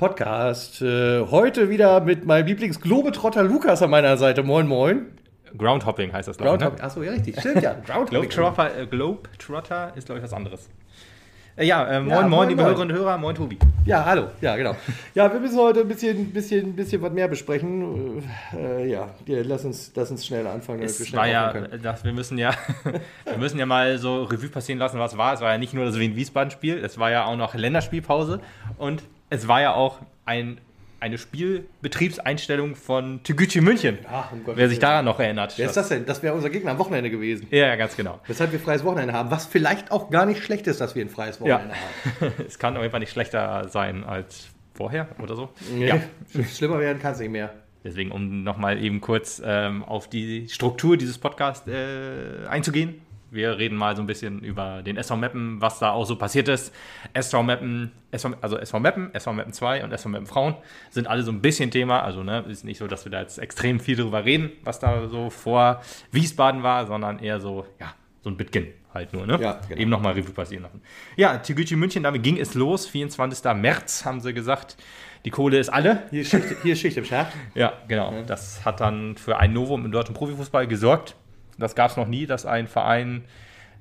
Podcast. Äh, heute wieder mit meinem Lieblings-Globetrotter Lukas an meiner Seite. Moin, moin. Groundhopping heißt das, glaube ich. Groundhopping, achso, ja, richtig. Stimmt, ja. Globetrotter, äh, Globetrotter ist, glaube ich, was anderes. Äh, ja, äh, moin, Ja, moin, moin, liebe moin. Hörerinnen und Hörer, moin, Tobi. Ja, hallo. Ja, genau. Ja, wir müssen heute ein bisschen, bisschen, bisschen was mehr besprechen. Äh, ja, lass uns, lass uns schnell anfangen, damit wir Es schnell war ja, das, wir müssen ja, wir müssen ja mal so Revue passieren lassen, was war. Es war ja nicht nur das Wien-Wiesbaden-Spiel, es war ja auch noch Länderspielpause und es war ja auch ein, eine Spielbetriebseinstellung von Tegucci München. Ach, um Wer sich daran noch erinnert. Wer ist das denn? Das wäre unser Gegner am Wochenende gewesen. Ja, ja, ganz genau. Weshalb wir freies Wochenende haben. Was vielleicht auch gar nicht schlecht ist, dass wir ein freies Wochenende haben. es kann auf jeden Fall nicht schlechter sein als vorher oder so. Nee, Ja. Schlimmer werden kann es nicht mehr. Deswegen, um nochmal eben kurz ähm, auf die Struktur dieses Podcasts äh, einzugehen. Wir reden mal so ein bisschen über den SV Meppen, was da auch so passiert ist. SV Meppen, SV, also SV Meppen, SV Meppen 2 und SV Meppen Frauen sind alle so ein bisschen Thema. Also ne, ist nicht so, dass wir da jetzt extrem viel drüber reden, was da so vor Wiesbaden war, sondern eher so, ja, so ein Beginn halt nur. Ne? Ja, genau. Eben nochmal Revue passieren lassen. Ja, Tegucci München, damit ging es los. 24. März haben sie gesagt, die Kohle ist alle. Hier ist Schicht, hier ist Schicht im Schacht. Ja, genau. Das hat dann für ein Novum im deutschen Profifußball gesorgt. Das gab es noch nie, dass ein Verein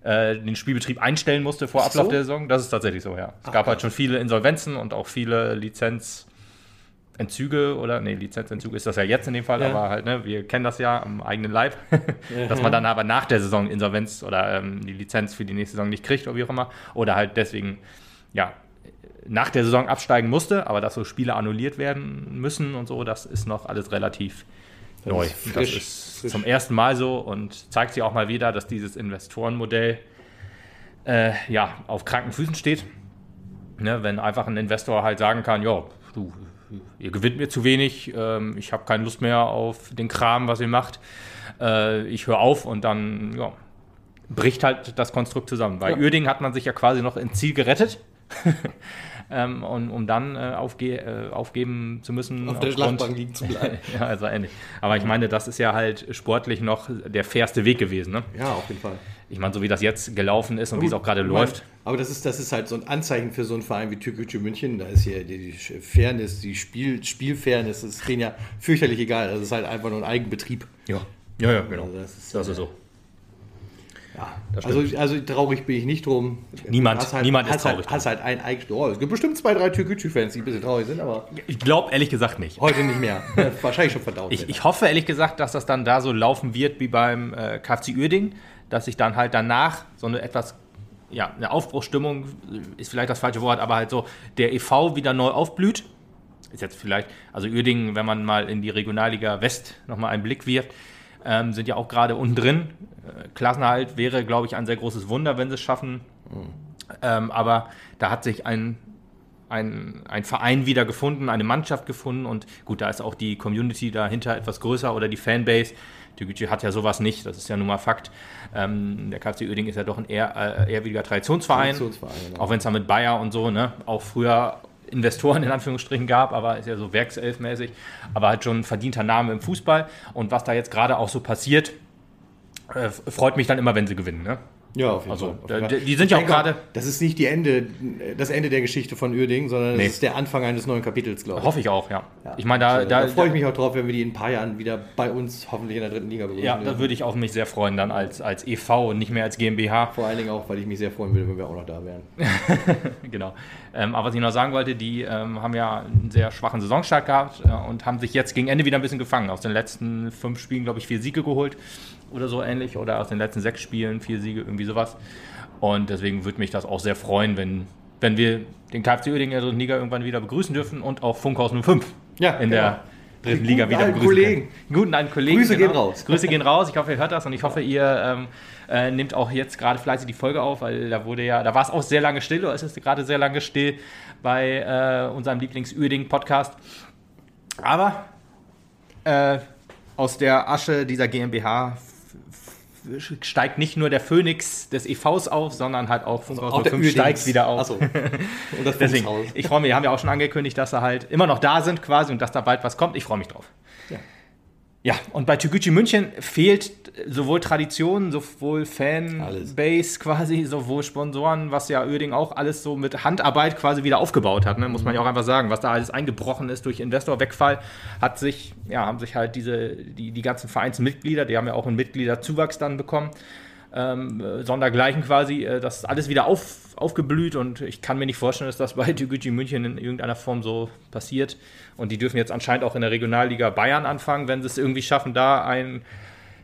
äh, den Spielbetrieb einstellen musste vor Ablauf so? der Saison. Das ist tatsächlich so, ja. Es Ach, gab halt schon viele Insolvenzen und auch viele Lizenzentzüge oder, nee, Lizenzentzug ist das ja jetzt in dem Fall, Ja. aber halt, ne, wir kennen das ja am eigenen Leib, dass man dann aber nach der Saison Insolvenz oder ähm, die Lizenz für die nächste Saison nicht kriegt oder wie auch immer. Oder halt deswegen, ja, nach der Saison absteigen musste, aber dass so Spiele annulliert werden müssen und so, das ist noch alles relativ Das neu. ist frisch, das ist frisch. zum ersten Mal so und zeigt sich auch mal wieder, dass dieses Investorenmodell äh, ja, auf kranken Füßen steht. Ne, wenn einfach ein Investor halt sagen kann, ja, du, ihr gewinnt mir zu wenig, ähm, ich habe keine Lust mehr auf den Kram, was ihr macht, äh, ich höre auf und dann ja, bricht halt das Konstrukt zusammen. Bei Ja. Uerdingen hat man sich ja quasi noch ins Ziel gerettet. ähm, und, um dann äh, aufge äh, aufgeben zu müssen. Auf der Schlachtbank liegen zu bleiben. ja, also ähnlich. Aber ich meine, das ist ja halt sportlich noch der fairste Weg gewesen. Ne? Ja, auf jeden Fall. Ich meine, so wie das jetzt gelaufen ist und wie es auch gerade läuft. Aber das ist, das ist halt so ein Anzeichen für so einen Verein wie Türkgücü München. Da ist hier die, die Fairness, die Spiel, Spielfairness, das ist denen ja fürchterlich egal. Das ist halt einfach nur ein Eigenbetrieb. Ja, ja, ja genau. Also das ist, das ist so. Ja, also, also traurig bin ich nicht drum. Niemand- halt, niemand ist halt, traurig drum. Hast halt ein Eigentor. Oh, es gibt bestimmt zwei, drei Türkgücü-Fans, die ein bisschen traurig sind, aber Ich glaube ehrlich gesagt nicht. heute nicht mehr. Wahrscheinlich schon verdaut. Ich, ich hoffe ehrlich gesagt, dass das dann da so laufen wird wie beim äh, KFC Uerding, dass sich dann halt danach so eine etwas, ja, eine Aufbruchsstimmung, äh, ist vielleicht das falsche Wort, aber halt so der EV wieder neu aufblüht. Ist jetzt vielleicht, also Uerdingen, wenn man mal in die Regionalliga West nochmal einen Blick wirft, ähm, sind ja auch gerade unten drin. Äh, Klassenerhalt wäre, glaube ich, ein sehr großes Wunder, wenn sie es schaffen. Ähm, aber da hat sich ein, ein, ein Verein wieder gefunden, eine Mannschaft gefunden und gut, da ist auch die Community dahinter etwas größer oder die Fanbase. Türkgücü hat ja sowas nicht, das ist ja nun mal Fakt. Ähm, der KFC Uerdingen ist ja doch ein eher, äh, ehrwürdiger Traditionsverein, Traditionsverein, genau. auch wenn es da mit Bayer und so, ne, auch früher Investoren in Anführungsstrichen gab, aber ist ja so werkselfmäßig, aber halt schon ein verdienter Name im Fußball und was da jetzt gerade auch so passiert, äh, freut mich dann immer, wenn sie gewinnen, ne? Ja, auf jeden Also, Fall. Auf Fall. die sind ja auch gerade- Das ist nicht die Ende, das Ende der Geschichte von Uerdingen, sondern Nee. es ist der Anfang eines neuen Kapitels, glaube ich. Hoffe ich auch, ja. Ja. Ich meine, da, Also, da, da freue ich mich auch drauf, wenn wir die in ein paar Jahren wieder bei uns hoffentlich in der dritten Liga begrüßen. Ja, da würde ich auch mich sehr freuen, dann als, als e.V. und nicht mehr als GmbH. Vor allen Dingen auch, weil ich mich sehr freuen würde, wenn wir auch noch da wären. genau. Ähm, aber was ich noch sagen wollte, die ähm, haben ja einen sehr schwachen Saisonstart gehabt äh, und haben sich jetzt gegen Ende wieder ein bisschen gefangen. Aus den letzten fünf Spielen, glaube ich, vier Siege geholt oder so ähnlich. Oder aus den letzten sechs Spielen vier Siege, irgendwie sowas. Und deswegen würde mich das auch sehr freuen, wenn, wenn wir den KFC Uerdingen in der dritten Liga irgendwann wieder begrüßen dürfen und auch Funkhaus 05 Ja, in genau. der dritten Die Liga wieder begrüßen Kollegen. können. Guten alten Kollegen. Grüße gehen raus. Grüße gehen raus. Ich hoffe, ihr hört das und ich hoffe, ihr ähm, äh, nehmt auch jetzt gerade fleißig die Folge auf, weil da wurde ja, da war es auch sehr lange still oder es ist gerade sehr lange still bei äh, unserem Lieblings-Uerding-Podcast. Aber äh, aus der Asche dieser GmbH steigt nicht nur der Phönix des EVs auf, sondern halt auch Funkhaus Auch 05 Uerdings. steigt wieder auf. Achso. Und das Deswegen, ich freue mich, wir haben ja auch schon angekündigt, dass sie halt immer noch da sind quasi und dass da bald was kommt. Ich freue mich drauf. Ja, und bei Toguchi München fehlt sowohl Tradition, sowohl Fanbase quasi, sowohl Sponsoren, was ja Oerding auch alles so mit Handarbeit quasi wieder aufgebaut hat, ne? muss man ja auch einfach sagen. Was da alles eingebrochen ist durch Investorwegfall, hat sich, ja, haben sich halt diese, die, die ganzen Vereinsmitglieder, die haben ja auch einen Mitgliederzuwachs dann bekommen, ähm, Sondergleichen quasi, äh, das ist alles wieder auf, aufgeblüht und ich kann mir nicht vorstellen, dass das bei Toguchi München in irgendeiner Form so passiert. Und die dürfen jetzt anscheinend auch in der Regionalliga Bayern anfangen, wenn sie es irgendwie schaffen, da ein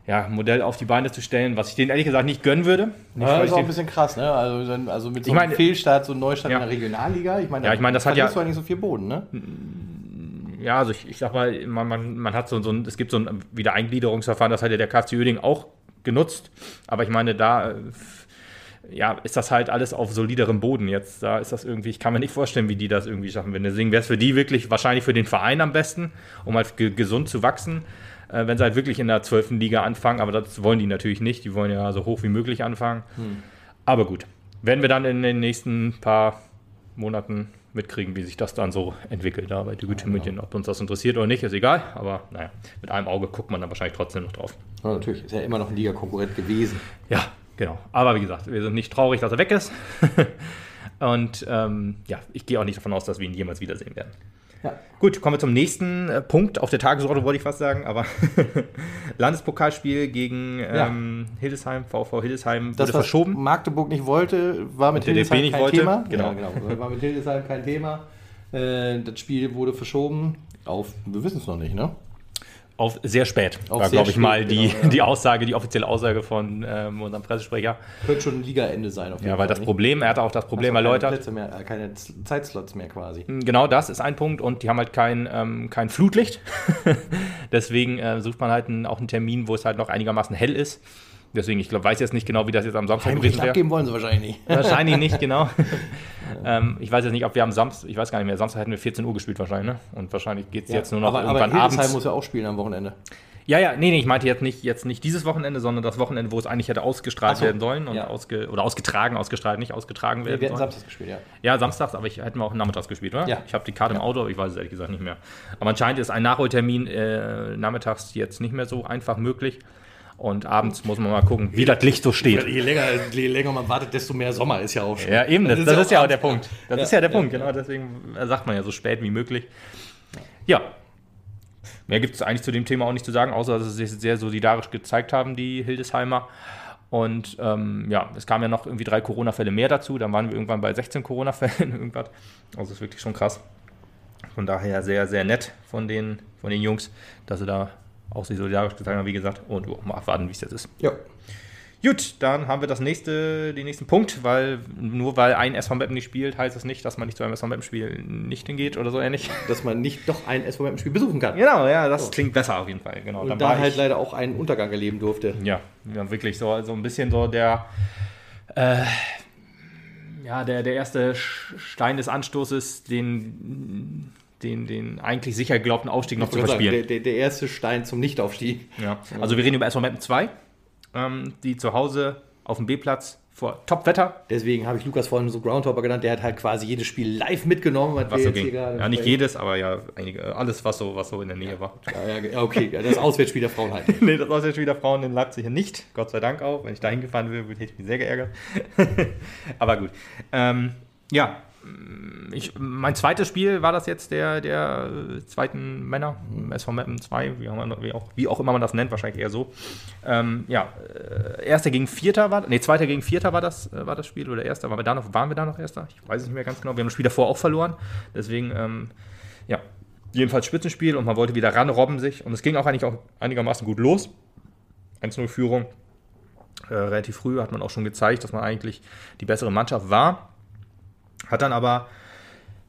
ja, Modell auf die Beine zu stellen, was ich denen ehrlich gesagt nicht gönnen würde. Nicht, Ja, das ich ist auch ein bisschen krass, ne? Also, also mit so Ich einem meine- Fehlstart, so einem Neustart Ja. in der Regionalliga. Ich meine, Ja, ich meine, das hat ja nicht so viel Boden, ne? ja, also ich, ich sag mal, man, man, man hat so, so ein, es gibt so ein Wiedereingliederungsverfahren, das hat ja der KFC Uerdingen auch genutzt. Aber ich meine, da äh, ja, ist das halt alles auf soliderem Boden jetzt. Da ist das irgendwie, ich kann mir nicht vorstellen, wie die das irgendwie schaffen. Wenn deswegen wäre es für die wirklich wahrscheinlich für den Verein am besten, um halt ge gesund zu wachsen. Äh, wenn sie halt wirklich in der 12. Liga anfangen, aber das wollen die natürlich nicht. Die wollen ja so hoch wie möglich anfangen. Aber gut, werden wir dann in den nächsten paar Monaten mitkriegen, wie sich das dann so entwickelt da bei Tügütü München. Ob uns das interessiert oder nicht, ist egal. Aber naja, mit einem Auge guckt man dann wahrscheinlich trotzdem noch drauf. Ja, natürlich, ist ja immer noch ein Liga-Konkurrent gewesen. Ja, genau. Aber wie gesagt, wir sind nicht traurig, dass er weg ist. Und ähm, ja, ich gehe auch nicht davon aus, dass wir ihn jemals wiedersehen werden. Ja. Gut, kommen wir zum nächsten äh, Punkt auf der Tagesordnung, wollte ich fast sagen, aber Landespokalspiel gegen ähm, Hildesheim, VV Hildesheim wurde Das, was verschoben. Magdeburg nicht wollte, war mit Hildesheim kein wollte, Thema. genau. Ja, genau. War mit Hildesheim kein Thema. Äh, das Spiel wurde verschoben auf, wir wissen es noch nicht, ne? Auf sehr spät, Auf war, glaube ich, mal spät, die, genau, ja. die Aussage, die offizielle Aussage von ähm, unserem Pressesprecher. Könnte schon ein Ligaende sein. Auf jeden Ja, weil Fall, das nicht? Problem, er hatte auch das Problem Also erläutert. Plätze mehr, äh, keine Zeitslots mehr quasi. Genau das ist ein Punkt und die haben halt kein, ähm, kein Flutlicht. Deswegen äh, sucht man halt einen, auch einen Termin, wo es halt noch einigermaßen hell ist. Deswegen, ich glaube, weiß jetzt nicht genau, wie das jetzt am Samstag Heimrecht gewesen wäre. abgeben wollen sie wahrscheinlich nicht. Wahrscheinlich nicht, genau. ähm, ich weiß jetzt nicht, ob wir am Samstag, ich weiß gar nicht mehr, Samstag hätten wir 14 Uhr gespielt wahrscheinlich, ne? Und wahrscheinlich geht es jetzt nur noch aber, aber irgendwann Hildesheim abends. muss ja auch spielen am Wochenende. Ja, ja, nee, nee, ich meinte jetzt nicht, jetzt nicht dieses Wochenende, sondern das Wochenende, wo es eigentlich hätte ausgestrahlt so, werden sollen und ja. ausge, oder ausgetragen, ausgestrahlt, nicht ausgetragen Wir werden hätten sollen. Samstags gespielt, ja. Ja, samstags, aber ich hätten wir auch nachmittags gespielt, oder? Ja. Ich habe die Karte im Auto, aber ich weiß es ehrlich gesagt nicht mehr. Aber anscheinend ist ein Nachholtermin äh, nachmittags jetzt nicht mehr so einfach möglich. Und abends muss man mal gucken, wie das Licht so steht. Je länger, je länger man wartet, desto mehr Sommer ist ja auch schon. Ja, eben, das, das ist ja auch der abends. Punkt. Das Ja, ist ja der ja, Punkt, genau. Deswegen sagt man ja so spät wie möglich. Ja. Mehr gibt es eigentlich zu dem Thema auch nicht zu sagen, außer dass sie sich sehr solidarisch gezeigt haben, die Hildesheimer. Und ähm, ja, es kamen ja noch irgendwie drei Corona-Fälle mehr dazu. Dann waren wir irgendwann bei 16 Corona-Fällen, irgendwas. Also das ist wirklich schon krass. Von daher sehr, sehr nett von den, von den Jungs, dass sie da auch sich solidarisch gezeigt haben, wie gesagt. Und ja, mal abwarten, wie es jetzt ist. Ja. Gut, dann haben wir das nächste, den nächsten Punkt, weil nur weil ein SV Meppen nicht spielt, heißt es nicht, dass man nicht zu einem SV Meppen Spiel nicht hingeht oder so ähnlich. Dass man nicht doch ein SV im Spiel besuchen kann. Genau, ja, das klingt besser auf jeden Fall. Genau, Und dann da halt ich, leider auch einen Untergang erleben durfte. ja, ja, wirklich so, so ein bisschen so der, äh, ja, der, der erste Stein des Anstoßes, den, den, den eigentlich sicher geglaubten Aufstieg noch zu wollte sagen, verspielen. der, der, der erste Stein zum Nichtaufstieg. Ja. Also wir reden über SV Meppen 2, ähm, die zu Hause auf dem B-Platz vor Top-Wetter Deswegen habe ich Lukas vorhin so Groundhopper genannt. Der hat halt quasi jedes Spiel live mitgenommen. Was so ging. Ja, nicht jedes, aber ja, einige, alles, was so, was so in der Nähe war. Ja, ja, okay, ja, das Auswärtsspiel der Frauen halt. nee, das Auswärtsspiel der Frauen in Leipzig nicht. Gott sei Dank auch. Wenn ich da hingefahren wäre, hätte ich mich sehr geärgert. aber gut. Ähm, ja, ich, mein zweites Spiel war das jetzt der, der äh, zweiten Männer, SV Mappen 2, wie, auch- wie, auch, wie auch immer man das nennt, wahrscheinlich eher so. Ähm, ja, äh, erster gegen Vierter war, nee, zweiter gegen Vierter war das, äh, war das Spiel oder erster, waren wir da noch, waren wir da noch erster? Ich weiß es nicht mehr ganz genau. Wir haben das Spiel davor auch verloren, deswegen, ähm, ja, jedenfalls Spitzenspiel und man wollte wieder ranrobben sich und es ging auch eigentlich auch einigermaßen gut los. 1-0 Führung. Äh, relativ früh hat man auch schon gezeigt, dass man eigentlich die bessere Mannschaft war. Hat dann aber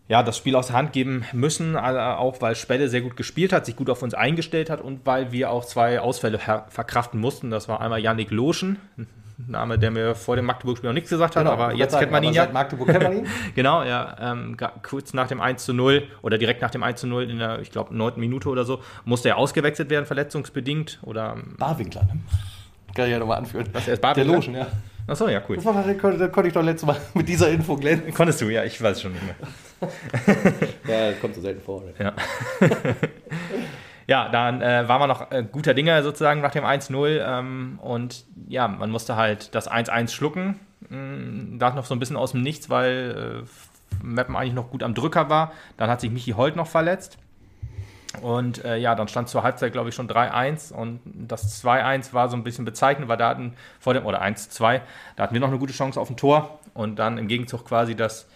ja, das Spiel aus der Hand geben müssen, äh, auch weil Spelle sehr gut gespielt hat, sich gut auf uns eingestellt hat und weil wir auch zwei Ausfälle verkraften mussten. Das war einmal Yannick Loschen, ein Name, der mir vor dem Magdeburg-Spiel noch nichts gesagt hat, aber ich jetzt wollte kennt man sagen, ihn aber ja. Seit Magdeburg kennt man ihn. Genau, ja, ähm, kurz nach dem 1 zu 0 oder direkt nach dem 1 zu 0 in der, ich glaube, 9. Minute oder so, musste er ausgewechselt werden, verletzungsbedingt. Oder ähm, Barwinkler, ne? Kann ich ja nochmal anführen. Was, er ist Der Barwinkler? Loschen, ja. Achso, ja, cool. Das, war, das, konnte, das konnte ich doch letztes Mal mit dieser Info glänzen. Konntest du, ja, ich weiß schon nicht mehr. Ja, das kommt so selten vor. Ne? Ja. ja, dann äh, waren wir noch äh, guter Dinge sozusagen nach dem 1-0 ähm, und ja, man musste halt das 1-1 schlucken. Mm, da noch so ein bisschen aus dem Nichts, weil äh, Meppen eigentlich noch gut am Drücker war. Dann hat sich Michi Holt noch verletzt. Und äh, ja, dann stand zur Halbzeit, glaube ich, schon 3-1 und das 2-1 war so ein bisschen bezeichnend, weil da hatten vor dem, oder 1-2, da hatten wir noch eine gute Chance auf ein Tor. Und dann im Gegenzug quasi das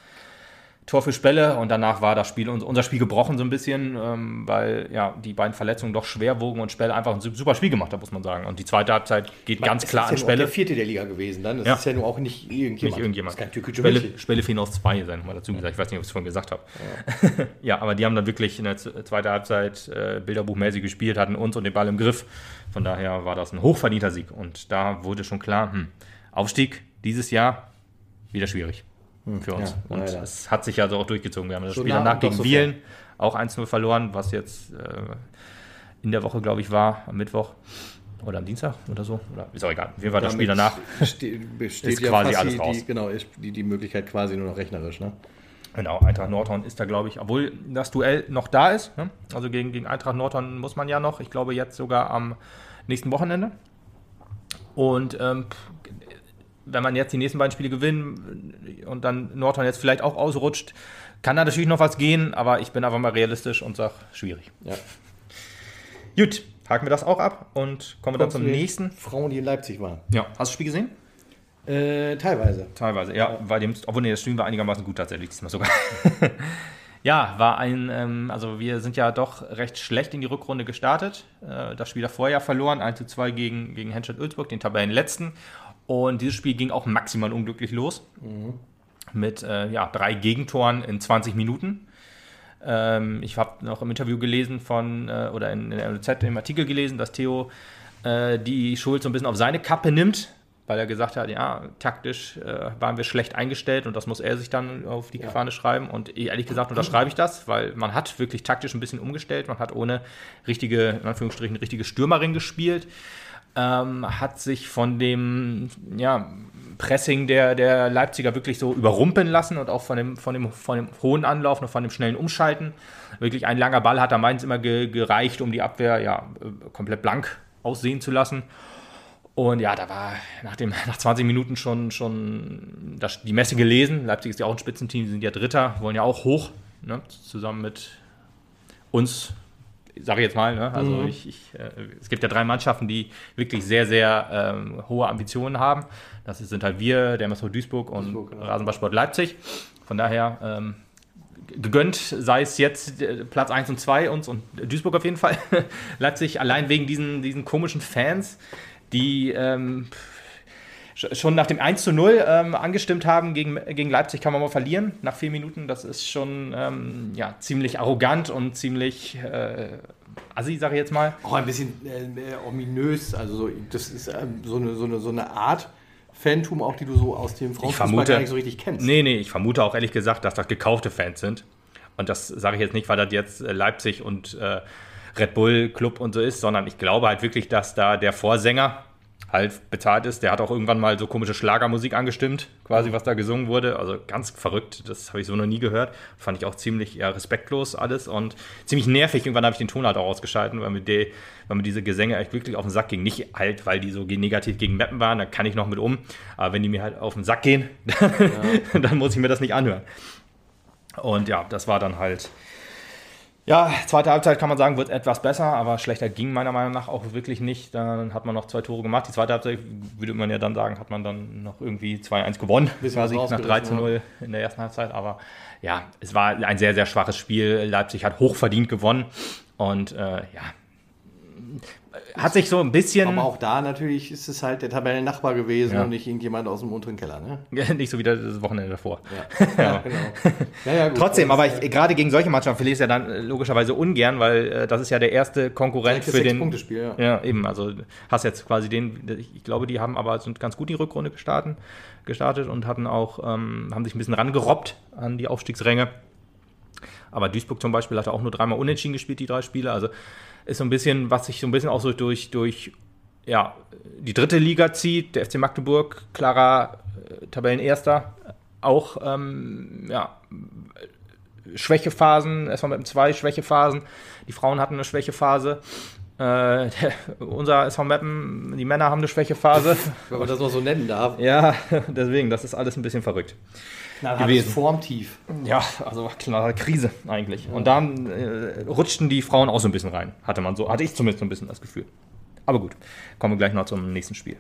Tor für Spelle und danach war das Spiel, unser Spiel gebrochen so ein bisschen, ähm, weil ja die beiden Verletzungen doch schwer wogen und Spelle einfach ein super Spiel gemacht hat, muss man sagen. Und die zweite Halbzeit geht man, ganz klar an ja Spelle. der vierte der Liga gewesen dann. Das ja. ist ja nur auch nicht irgendjemand. Nicht irgendjemand. Das ist kein Spelle, Spelle fehlen aus zwei, sei nochmal dazu gesagt. Ich weiß nicht, ob ich es vorhin gesagt habe. Ja. ja. aber die haben dann wirklich in der zweiten Halbzeit äh, bilderbuchmäßig gespielt, hatten uns und den Ball im Griff. Von daher war das ein hochverdienter Sieg. Und da wurde schon klar, hm, Aufstieg dieses Jahr wieder schwierig. Für uns. Ja, und es hat sich also auch durchgezogen. Wir haben das so Spiel danach gegen so Wielen auch 1-0 verloren, was jetzt äh, in der Woche, glaube ich, war, am Mittwoch oder am Dienstag oder so. Oder ist auch egal. Wie war das Spiel danach? Ist ja quasi alles raus. Die, genau, ist die, die Möglichkeit quasi nur noch rechnerisch. Ne? Genau, Eintracht Nordhorn ist da, glaube ich, obwohl das Duell noch da ist. Ne? Also gegen, gegen Eintracht Nordhorn muss man ja noch. Ich glaube, jetzt sogar am nächsten Wochenende. Und ähm, wenn man jetzt die nächsten beiden Spiele gewinnt und dann Nordhorn jetzt vielleicht auch ausrutscht, kann da natürlich noch was gehen, aber ich bin einfach mal realistisch und sage, schwierig. Ja. Gut, haken wir das auch ab und kommen wir dann zum nächsten. Frauen, die in Leipzig waren. Ja, hast du das Spiel gesehen? Äh, teilweise. Teilweise, ja. Bei dem, obwohl, nee, das Stream war einigermaßen gut tatsächlich, diesmal sogar. ja, war ein, ähm, also wir sind ja doch recht schlecht in die Rückrunde gestartet. Äh, das Spiel davor ja verloren, 1 zu 2 gegen, gegen Henschel-Ulzburg, den Tabellenletzten. Und dieses Spiel ging auch maximal unglücklich los. Mhm. Mit äh, ja, drei Gegentoren in 20 Minuten. Ähm, ich habe noch im Interview gelesen von, äh, oder in, in der NZ im Artikel gelesen, dass Theo äh, die Schuld so ein bisschen auf seine Kappe nimmt, weil er gesagt hat, ja, taktisch äh, waren wir schlecht eingestellt und das muss er sich dann auf die ja. Fahne schreiben. Und ehrlich gesagt unterschreibe ich das, weil man hat wirklich taktisch ein bisschen umgestellt. Man hat ohne richtige, in Anführungsstrichen, richtige Stürmerin gespielt ähm, hat sich von dem ja, Pressing der, der Leipziger wirklich so überrumpeln lassen und auch von dem, von, dem, von dem hohen Anlauf und von dem schnellen Umschalten. Wirklich ein langer Ball hat er meins immer ge, gereicht, um die Abwehr ja, komplett blank aussehen zu lassen. Und ja, da war nach, dem, nach 20 Minuten schon, schon das, die Messe gelesen. Leipzig ist ja auch ein Spitzenteam, die sind ja Dritter, wollen ja auch hoch, ne? zusammen mit uns sage ich jetzt mal, ne? also mhm. ich, ich, äh, es gibt ja drei Mannschaften, die wirklich sehr, sehr ähm, hohe Ambitionen haben. Das sind halt wir, der MSV Duisburg und Duisburg, genau. Rasenballsport Leipzig. Von daher ähm, gegönnt, sei es jetzt äh, Platz 1 und 2 uns und Duisburg auf jeden Fall. Leipzig allein wegen diesen, diesen komischen Fans, die ähm, schon nach dem 1 zu 0 ähm, angestimmt haben, gegen, gegen Leipzig kann man mal verlieren nach vier Minuten. Das ist schon ähm, ja, ziemlich arrogant und ziemlich äh, assi, sage ich jetzt mal. Auch ein bisschen äh, ominös. Also das ist ähm, so, eine, so, eine, so eine Art Fantum auch, die du so aus dem Frauenfußball gar nicht so richtig kennst. Nee, nee, ich vermute auch ehrlich gesagt, dass das gekaufte Fans sind. Und das sage ich jetzt nicht, weil das jetzt äh, Leipzig und äh, Red Bull Club und so ist, sondern ich glaube halt wirklich, dass da der Vorsänger halt bezahlt ist. Der hat auch irgendwann mal so komische Schlagermusik angestimmt, quasi, was da gesungen wurde. Also ganz verrückt, das habe ich so noch nie gehört. Fand ich auch ziemlich ja, respektlos alles und ziemlich nervig. Irgendwann habe ich den Ton halt auch ausgeschalten, weil mir, die, weil mir diese Gesänge echt wirklich auf den Sack gingen. Nicht halt, weil die so negativ gegen Mappen waren, da kann ich noch mit um. Aber wenn die mir halt auf den Sack gehen, ja. dann muss ich mir das nicht anhören. Und ja, das war dann halt ja, zweite Halbzeit kann man sagen, wird etwas besser, aber schlechter ging meiner Meinung nach auch wirklich nicht. Dann hat man noch zwei Tore gemacht. Die zweite Halbzeit, würde man ja dann sagen, hat man dann noch irgendwie 2-1 gewonnen, quasi nach 3-0 in der ersten Halbzeit. Aber ja, es war ein sehr, sehr schwaches Spiel. Leipzig hat hochverdient gewonnen. Und äh, ja, hat sich so ein bisschen. Aber auch da natürlich ist es halt der Tabellennachbar gewesen ja. und nicht irgendjemand aus dem unteren Keller. Ne? nicht so wie das Wochenende davor. Ja, ja genau. Ja, Trotzdem, aber ich, gerade gegen solche Mannschaften verliere ich es ja dann äh, logischerweise ungern, weil äh, das ist ja der erste Konkurrent für den. Punktespiel, ja. ja, eben. Also hast jetzt quasi den. Ich glaube, die haben aber sind ganz gut die Rückrunde gestartet, gestartet und hatten auch ähm, haben sich ein bisschen rangerobbt an die Aufstiegsränge. Aber Duisburg zum Beispiel hatte auch nur dreimal unentschieden gespielt, die drei Spiele. Also ist so ein bisschen, was sich so ein bisschen auch so durch, durch ja, die dritte Liga zieht. Der FC Magdeburg, klarer äh, Tabellenerster, auch ähm, ja, Schwächephasen, erstmal mit dem zwei Schwächephasen. Die Frauen hatten eine Schwächephase. Äh, der, unser SV Meppen, die Männer haben eine Schwächephase. Wenn man das noch so nennen darf. Ja, deswegen, das ist alles ein bisschen verrückt. Gewesen. Formtief. Ja, also klare Krise eigentlich. Und dann äh, rutschten die Frauen auch so ein bisschen rein, hatte man so, hatte ich zumindest so ein bisschen das Gefühl. Aber gut, kommen wir gleich noch zum nächsten Spiel.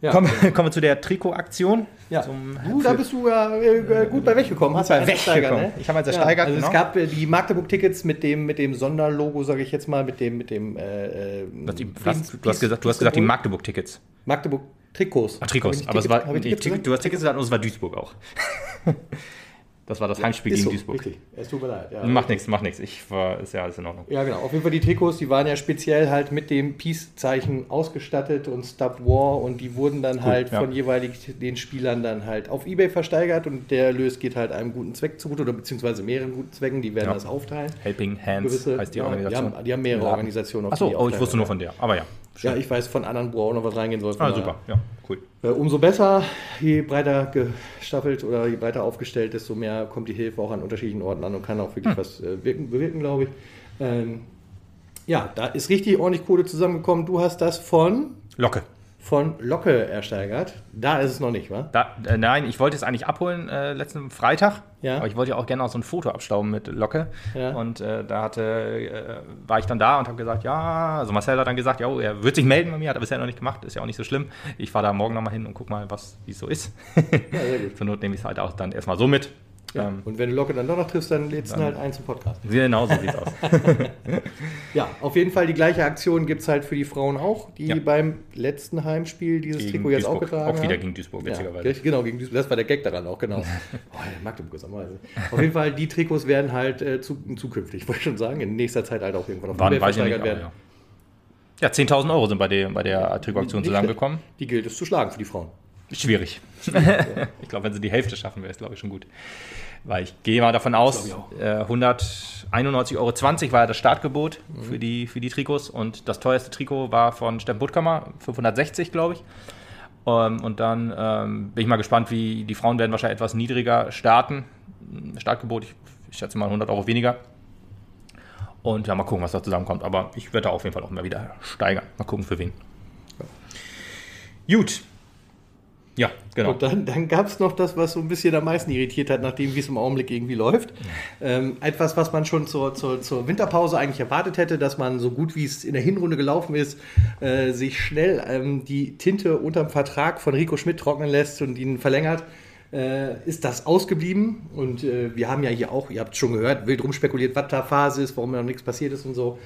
Ja, kommen, kommen wir zu der Trikotaktion. ja. Zum, du, da bist du ja äh, gut bei weggekommen. Hast bei weggekommen. ne? Ich habe Ja, ersteigert, also genau. es gab äh, die Magdeburg-Tickets mit dem, mit dem Sonderlogo, sage ich jetzt mal, mit dem, mit dem äh, äh, Was die, was, du, hast gesagt, du hast gesagt die. Magdeburg-Tickets. Ah, Trikots. Hab ich Aber es war, nee, Tickets du hast Tickets gesagt und es war Duisburg auch. das war das Heimspiel Ist gegen so, Duisburg. Richtig. Es tut mir leid. Ja. Macht nichts, macht nichts. Ich war, ist ja alles in Ordnung. Ja, genau. Auf jeden Fall die Trikots, die waren ja speziell halt mit dem Peace-Zeichen ausgestattet und Stop War und die wurden dann halt ja. von jeweilig den Spielern dann halt auf Ebay versteigert und der Erlös geht halt einem guten Zweck zugute oder beziehungsweise mehreren guten Zwecken, die werden Ja. das aufteilen. Helping Hands Gewisse- heißt die ja, Organisation. Die haben, die haben mehrere Ja. Organisationen. auf Achso, oh, ich wusste nur von der. Aber ja. Ja, ich weiß von anderen, wo auch noch was reingehen soll. Ah, super. Ja, cool. Äh, umso besser, je breiter gestaffelt oder je breiter aufgestellt, desto mehr kommt die Hilfe auch an unterschiedlichen Orten an und kann auch wirklich was äh, wirken, bewirken, glaube ich. Ähm, ja, da ist richtig ordentlich Kohle zusammengekommen. Du hast das von, Locke. Von Locke ersteigert. Da ist es noch nicht, wa? Da, äh, nein, ich wollte es eigentlich abholen äh, letzten Freitag. Ja. Aber ich wollte ja auch gerne auch so ein Foto abstauben mit Locke. Ja. Und äh, da hatte, äh, war ich dann da und habe gesagt, ja, also Marcel hat dann gesagt, ja, er wird sich melden bei mir, hat er bisher noch nicht gemacht, ist ja auch nicht so schlimm. Ich fahre da morgen nochmal hin und guck mal, was, wie es so ist. Ja. Zur Not nehme ich es halt auch dann erstmal so mit. Ja. Ähm, Und wenn du Locke dann doch noch triffst, dann lädst du ihn halt ein zum Podcast. genau so sieht aus. Ja, auf jeden Fall die gleiche Aktion gibt es halt für die Frauen auch, die Ja. beim letzten Heimspiel dieses Gegen Trikot jetzt auch Duisburg. getragen Auch wieder haben. gegen Duisburg, Ja, witzigerweise. richtig, genau, gegen Duisburg. Das war der Gag daran auch, genau. oh, der Magdeburg ist am Weise. Auf jeden Fall, die Trikots werden halt äh, zu, zukünftig, wollte ich schon sagen, in nächster Zeit halt auch irgendwann auf weiß ich nicht, versteigert aber werden. ja. Ja, 10.000 Euro sind bei der, bei der Trikotaktion zusammengekommen. Die gilt es zu schlagen für die Frauen. Schwierig. ich glaube, wenn sie die Hälfte schaffen, wäre es, glaube ich, schon gut. Weil ich gehe mal davon aus, äh, 191,20 Euro war ja das Startgebot für, die, für die Trikots und das teuerste Trikot war von Steffen Puttkammer, 560, glaube ich. Ähm, und dann ähm, bin ich mal gespannt, wie die Frauen werden wahrscheinlich etwas niedriger starten. Startgebot, ich, ich schätze mal 100 Euro weniger. Und ja, mal gucken, was da zusammenkommt. Aber ich werde da auf jeden Fall auch immer wieder steigern. Mal gucken, für wen. Gut. Ja, genau. Und dann, dann gab es noch das, was so ein bisschen am meisten irritiert hat, nachdem wie es im Augenblick irgendwie läuft. Ähm, etwas, was man schon zur, zur, zur Winterpause eigentlich erwartet hätte, dass man so gut wie es in der Hinrunde gelaufen ist, äh, sich schnell ähm, die Tinte unterm Vertrag von Rico Schmidt trocknen lässt und ihn verlängert. Äh, ist das ausgeblieben und äh, wir haben ja hier auch, ihr habt schon gehört, wild rumspekuliert, was da Phase ist, warum noch nichts passiert ist und so.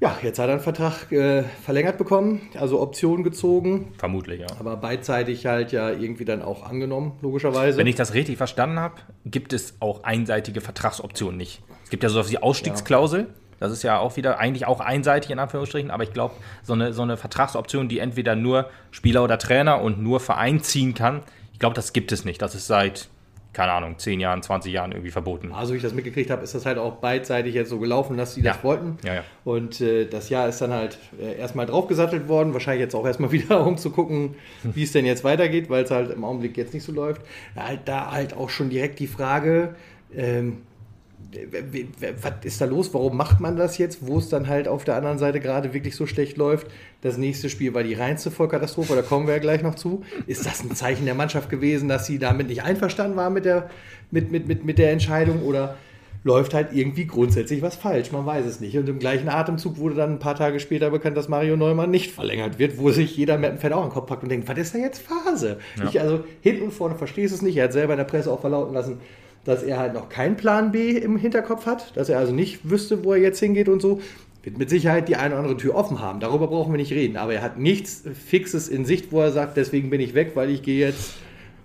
Ja, jetzt hat er einen Vertrag äh, verlängert bekommen, also Option gezogen, Vermutlich, ja. aber beidseitig halt ja irgendwie dann auch angenommen, logischerweise. Wenn ich das richtig verstanden habe, gibt es auch einseitige Vertragsoptionen nicht. Es gibt ja so die Ausstiegsklausel. Das ist ja auch wieder eigentlich auch einseitig in Anführungsstrichen, aber ich glaube, so eine, so eine Vertragsoption, die entweder nur Spieler oder Trainer und nur Verein ziehen kann, ich glaube, das gibt es nicht. Das ist seit, keine Ahnung, 10 Jahren, 20 Jahren irgendwie verboten. also, wie ich das mitgekriegt habe, ist das halt auch beidseitig jetzt so gelaufen, dass sie das Ja. wollten. Ja, ja. Und äh, das Jahr ist dann halt äh, erstmal draufgesattelt worden, wahrscheinlich jetzt auch erstmal wieder, um zu gucken, wie es denn jetzt weitergeht, weil es halt im Augenblick jetzt nicht so läuft. Halt da halt auch schon direkt die Frage, ähm, was ist da los? Warum macht man das jetzt, wo es dann halt auf der anderen Seite gerade wirklich so schlecht läuft? Das nächste Spiel war die reinste Vollkatastrophe, da kommen wir ja gleich noch zu. Ist das ein Zeichen der Mannschaft gewesen, dass sie damit nicht einverstanden war mit der, mit, mit, mit, mit der Entscheidung oder läuft halt irgendwie grundsätzlich was falsch? Man weiß es nicht. Und im gleichen Atemzug wurde dann ein paar Tage später bekannt, dass Mario Neumann nicht verlängert wird, wo sich jeder mit dem Fett auch in den Kopf packt und denkt, was ist da jetzt Phase? Ich also hinten und vorne verstehe es nicht. Er hat selber in der Presse auch verlauten lassen, dass er halt noch keinen Plan B im Hinterkopf hat, dass er also nicht wüsste, wo er jetzt hingeht und so. Wird mit Sicherheit die eine oder andere Tür offen haben. Darüber brauchen wir nicht reden. Aber er hat nichts Fixes in Sicht, wo er sagt, deswegen bin ich weg, weil ich gehe jetzt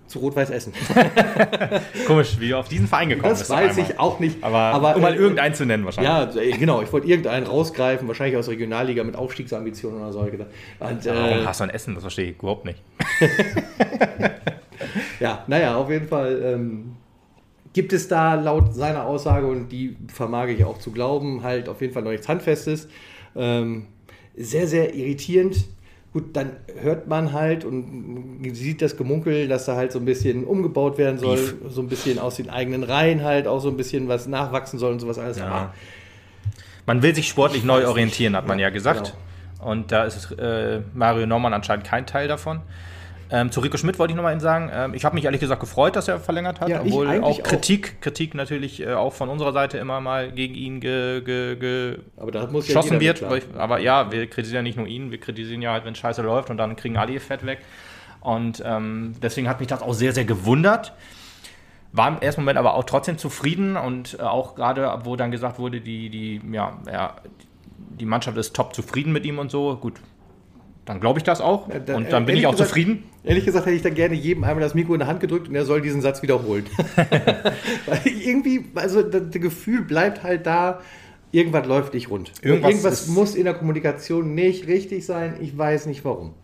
zu Rot-Weiß Essen. Komisch, wie du auf diesen Verein gekommen Das bist. auf weiß ich auch nicht. Aber, um mal äh, irgendeinen zu nennen wahrscheinlich. Ja, äh, genau. Ich wollte irgendeinen rausgreifen, wahrscheinlich aus Regionalliga mit Aufstiegsambitionen oder so. Und, Warum äh, hast du ein Essen? Das verstehe ich überhaupt nicht. ja, naja, auf jeden Fall ähm, gibt es da laut seiner Aussage, und die vermag ich auch zu glauben, halt auf jeden Fall noch nichts Handfestes. Ähm, sehr, sehr irritierend. Gut, dann hört man halt und sieht das Gemunkel, dass da halt so ein bisschen umgebaut werden soll, Beef. so ein bisschen aus den eigenen Reihen halt auch so ein bisschen was nachwachsen soll und sowas alles. Ja. Man will sich sportlich neu orientieren, hat man ja, ja gesagt. Genau. Und da ist äh, Mario Norman anscheinend kein Teil davon. Ähm, zu Rico Schmidt wollte ich nochmal sagen, ähm, ich habe mich ehrlich gesagt gefreut, dass er verlängert hat, ja, obwohl auch Kritik, auch. Kritik natürlich äh, auch von unserer Seite immer mal gegen ihn ge, ge, ge aber da muss geschossen ja wird. Ich, aber ja, wir kritisieren ja nicht nur ihn, wir kritisieren ja halt, wenn Scheiße läuft und dann kriegen alle ihr Fett weg. Und ähm, deswegen hat mich das auch sehr, sehr gewundert. War im ersten Moment aber auch trotzdem zufrieden und äh, auch gerade, wo dann gesagt wurde, die, die, ja, ja, die Mannschaft ist top zufrieden mit ihm und so. Gut, dann glaube ich das auch. Ja, dann, und dann bin ich auch gesagt, zufrieden. Ehrlich gesagt hätte ich dann gerne jedem einmal das Mikro in der Hand gedrückt und er soll diesen Satz wiederholen. Weil irgendwie, also das, das, Gefühl bleibt halt da, irgendwas läuft nicht rund. Irgendwas, irgendwas muss in der Kommunikation nicht richtig sein. Ich weiß nicht warum.